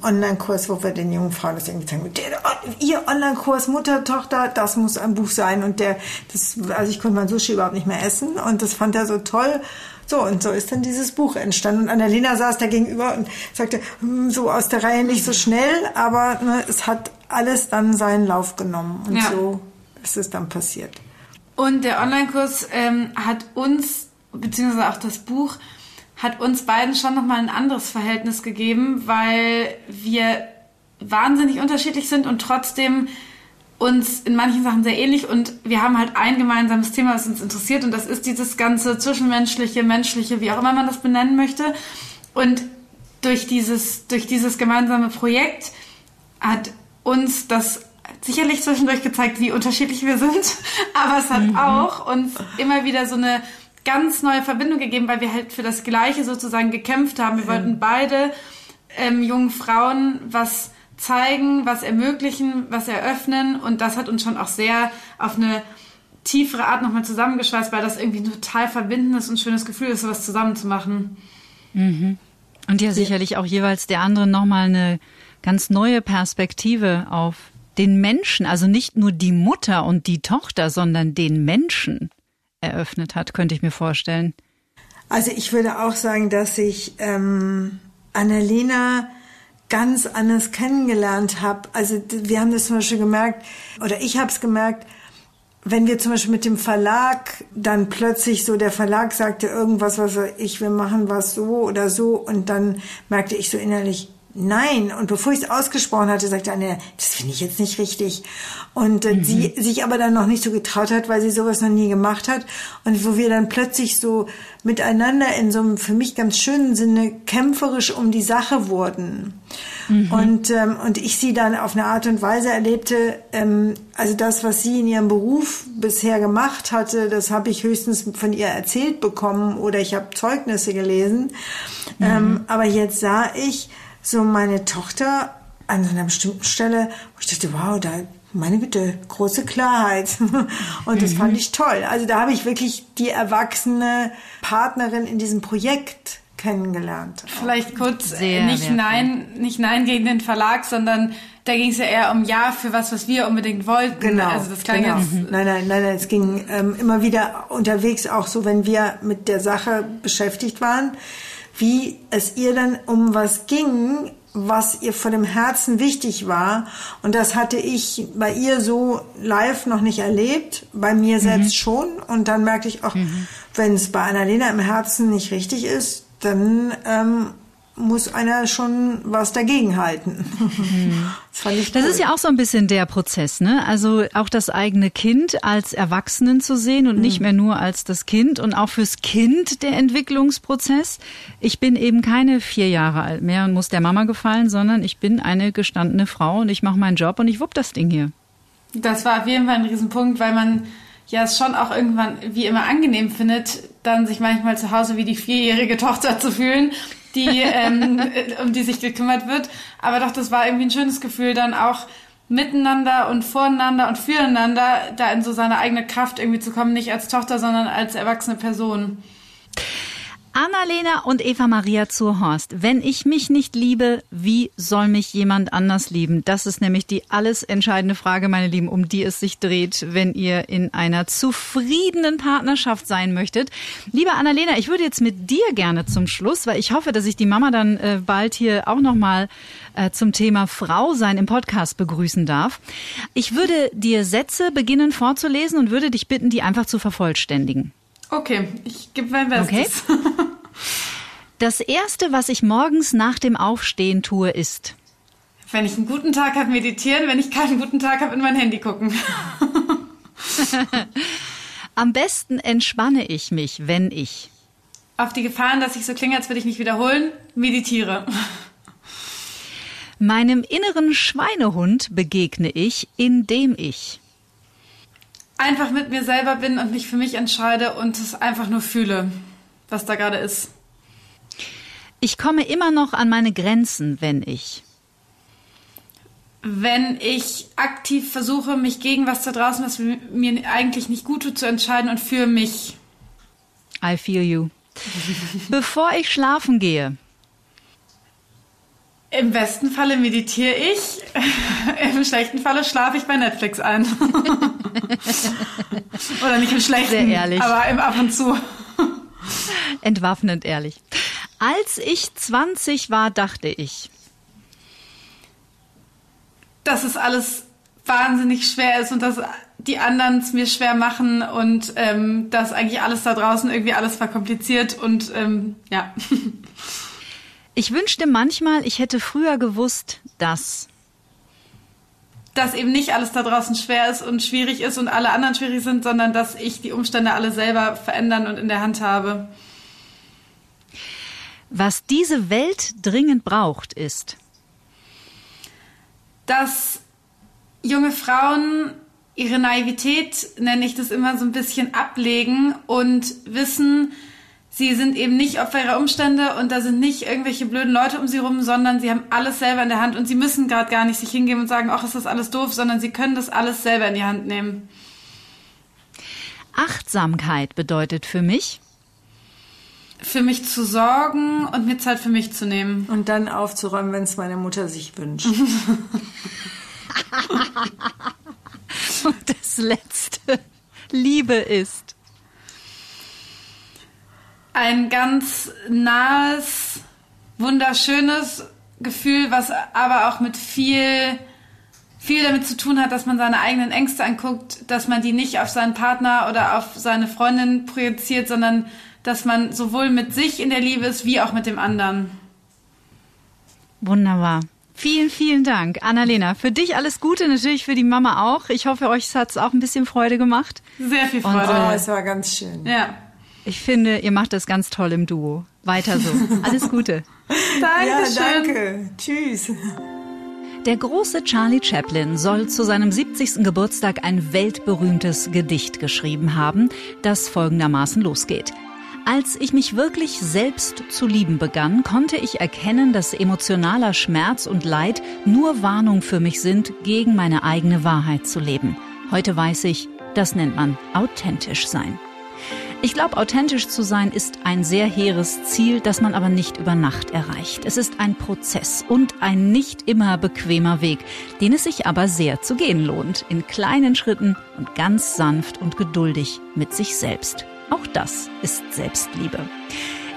Online-Kurs, wo wir den jungen Frauen das irgendwie zeigen. Der, ihr Online-Kurs, Mutter, Tochter, das muss ein Buch sein. Und der, das, also ich konnte mein Sushi überhaupt nicht mehr essen und das fand er so toll. So, und so ist dann dieses Buch entstanden. Und Annalena saß da gegenüber und sagte, hm, so aus der Reihe nicht so schnell, aber ne, es hat alles dann seinen Lauf genommen. Und ja. so ist es dann passiert. Und der Online-Kurs ähm, hat uns beziehungsweise auch das Buch, hat uns beiden schon nochmal ein anderes Verhältnis gegeben, weil wir wahnsinnig unterschiedlich sind und trotzdem uns in manchen Sachen sehr ähnlich und wir haben halt ein gemeinsames Thema, was uns interessiert und das ist dieses ganze zwischenmenschliche, menschliche, wie auch immer man das benennen möchte. Und durch dieses, durch dieses gemeinsame Projekt hat uns das sicherlich zwischendurch gezeigt, wie unterschiedlich wir sind, aber es hat mhm. auch uns immer wieder so eine ganz neue Verbindung gegeben, weil wir halt für das Gleiche sozusagen gekämpft haben. Wir wollten beide ähm, jungen Frauen was zeigen, was ermöglichen, was eröffnen und das hat uns schon auch sehr auf eine tiefere Art nochmal zusammengeschweißt, weil das irgendwie ein total verbindendes und schönes Gefühl ist, sowas zusammen zu machen. Mhm. Und ja sicherlich auch jeweils der andere nochmal eine ganz neue Perspektive auf den Menschen, also nicht nur die Mutter und die Tochter, sondern den Menschen eröffnet hat, könnte ich mir vorstellen. Also ich würde auch sagen, dass ich ähm, Annalena ganz anders kennengelernt habe. Also wir haben das zum Beispiel gemerkt, oder ich habe es gemerkt, wenn wir zum Beispiel mit dem Verlag dann plötzlich so, der Verlag sagte irgendwas, was ich, wir machen was so oder so, und dann merkte ich so innerlich, Nein, und bevor ich es ausgesprochen hatte, sagte Anne, das finde ich jetzt nicht richtig. Und äh, mhm. sie sich aber dann noch nicht so getraut hat, weil sie sowas noch nie gemacht hat. Und wo wir dann plötzlich so miteinander in so einem für mich ganz schönen Sinne kämpferisch um die Sache wurden. Mhm. Und, ähm, und ich sie dann auf eine Art und Weise erlebte, ähm, also das, was sie in ihrem Beruf bisher gemacht hatte, das habe ich höchstens von ihr erzählt bekommen oder ich habe Zeugnisse gelesen. Mhm. Ähm, aber jetzt sah ich, so meine Tochter an einer bestimmten Stelle, wo ich dachte, wow, da, meine Güte, große Klarheit. Und das mhm. fand ich toll. Also da habe ich wirklich die erwachsene Partnerin in diesem Projekt kennengelernt. Vielleicht kurz, Sehr nicht wertvoll. nein, nicht nein gegen den Verlag, sondern da ging es ja eher um Ja für was, was wir unbedingt wollten. Genau. Also das klang genau. jetzt nein, nein, nein, nein. Es ging ähm, immer wieder unterwegs, auch so, wenn wir mit der Sache beschäftigt waren wie es ihr dann um was ging, was ihr vor dem Herzen wichtig war. Und das hatte ich bei ihr so live noch nicht erlebt, bei mir mhm. selbst schon. Und dann merkte ich auch, mhm. wenn es bei Annalena im Herzen nicht richtig ist, dann ähm, muss einer schon was dagegen halten. Das, fand ich das ist ja auch so ein bisschen der Prozess, ne? Also auch das eigene Kind als Erwachsenen zu sehen und mhm. nicht mehr nur als das Kind und auch fürs Kind der Entwicklungsprozess. Ich bin eben keine vier Jahre alt mehr und muss der Mama gefallen, sondern ich bin eine gestandene Frau und ich mache meinen Job und ich wupp das Ding hier. Das war auf jeden Fall ein Riesenpunkt, weil man ja es schon auch irgendwann wie immer angenehm findet, dann sich manchmal zu Hause wie die vierjährige Tochter zu fühlen die, ähm, um die sich gekümmert wird. Aber doch, das war irgendwie ein schönes Gefühl, dann auch miteinander und voreinander und füreinander da in so seine eigene Kraft irgendwie zu kommen, nicht als Tochter, sondern als erwachsene Person. Annalena und Eva Maria Zurhorst. Wenn ich mich nicht liebe, wie soll mich jemand anders lieben? Das ist nämlich die alles entscheidende Frage, meine Lieben, um die es sich dreht, wenn ihr in einer zufriedenen Partnerschaft sein möchtet. Liebe Annalena, ich würde jetzt mit dir gerne zum Schluss, weil ich hoffe, dass ich die Mama dann äh, bald hier auch nochmal äh, zum Thema Frau sein im Podcast begrüßen darf. Ich würde dir Sätze beginnen vorzulesen und würde dich bitten, die einfach zu vervollständigen. Okay, ich gebe mein Bestes. Okay. Das erste, was ich morgens nach dem Aufstehen tue, ist. Wenn ich einen guten Tag habe, meditieren. Wenn ich keinen guten Tag habe, in mein Handy gucken. Am besten entspanne ich mich, wenn ich. Auf die Gefahren, dass ich so klinge, als würde ich mich wiederholen, meditiere. Meinem inneren Schweinehund begegne ich, indem ich einfach mit mir selber bin und mich für mich entscheide und es einfach nur fühle, was da gerade ist. Ich komme immer noch an meine Grenzen, wenn ich. Wenn ich aktiv versuche, mich gegen was da draußen, was mir eigentlich nicht gut tut, zu entscheiden und für mich. I feel you. Bevor ich schlafen gehe. Im besten Falle meditiere ich, im schlechten Falle schlafe ich bei Netflix ein. Oder nicht im schlechten, Sehr ehrlich. aber im ab und zu. Entwaffnend ehrlich. Als ich 20 war, dachte ich, dass es alles wahnsinnig schwer ist und dass die anderen es mir schwer machen und ähm, dass eigentlich alles da draußen irgendwie alles verkompliziert und ähm, ja. Ich wünschte manchmal, ich hätte früher gewusst, dass dass eben nicht alles da draußen schwer ist und schwierig ist und alle anderen schwierig sind, sondern dass ich die Umstände alle selber verändern und in der Hand habe. Was diese Welt dringend braucht, ist, dass junge Frauen ihre Naivität, nenne ich das immer so ein bisschen, ablegen und wissen, sie sind eben nicht Opfer ihrer Umstände und da sind nicht irgendwelche blöden Leute um sie rum, sondern sie haben alles selber in der Hand und sie müssen gerade gar nicht sich hingeben und sagen, ach, ist das alles doof, sondern sie können das alles selber in die Hand nehmen. Achtsamkeit bedeutet für mich, für mich zu sorgen und mir Zeit für mich zu nehmen. Und dann aufzuräumen, wenn es meine Mutter sich wünscht. und das letzte Liebe ist ein ganz nahes, wunderschönes Gefühl, was aber auch mit viel, viel damit zu tun hat, dass man seine eigenen Ängste anguckt, dass man die nicht auf seinen Partner oder auf seine Freundin projiziert, sondern dass man sowohl mit sich in der Liebe ist, wie auch mit dem anderen. Wunderbar. Vielen, vielen Dank, Annalena. Für dich alles Gute, natürlich für die Mama auch. Ich hoffe, euch hat es auch ein bisschen Freude gemacht. Sehr viel Freude. Und, oh, es war ganz schön. Ja. Ich finde, ihr macht das ganz toll im Duo. Weiter so. Alles Gute. Dankeschön. Ja, danke. Tschüss. Der große Charlie Chaplin soll zu seinem 70. Geburtstag ein weltberühmtes Gedicht geschrieben haben, das folgendermaßen losgeht. Als ich mich wirklich selbst zu lieben begann, konnte ich erkennen, dass emotionaler Schmerz und Leid nur Warnung für mich sind, gegen meine eigene Wahrheit zu leben. Heute weiß ich, das nennt man authentisch sein. Ich glaube, authentisch zu sein ist ein sehr hehres Ziel, das man aber nicht über Nacht erreicht. Es ist ein Prozess und ein nicht immer bequemer Weg, den es sich aber sehr zu gehen lohnt, in kleinen Schritten und ganz sanft und geduldig mit sich selbst. Auch das ist Selbstliebe.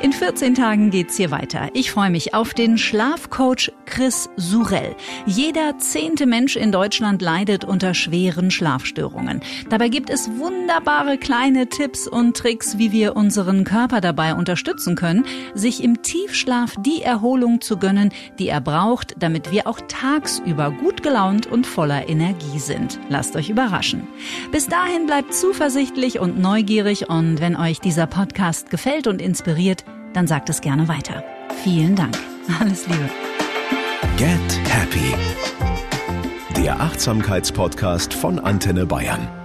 In 14 Tagen geht's hier weiter. Ich freue mich auf den Schlafcoach Chris Surell. Jeder zehnte Mensch in Deutschland leidet unter schweren Schlafstörungen. Dabei gibt es wunderbare kleine Tipps und Tricks, wie wir unseren Körper dabei unterstützen können, sich im Tiefschlaf die Erholung zu gönnen, die er braucht, damit wir auch tagsüber gut gelaunt und voller Energie sind. Lasst euch überraschen. Bis dahin bleibt zuversichtlich und neugierig und wenn euch dieser Podcast gefällt und inspiriert, dann sagt es gerne weiter. Vielen Dank. Alles Liebe. Get Happy. Der Achtsamkeitspodcast von Antenne Bayern.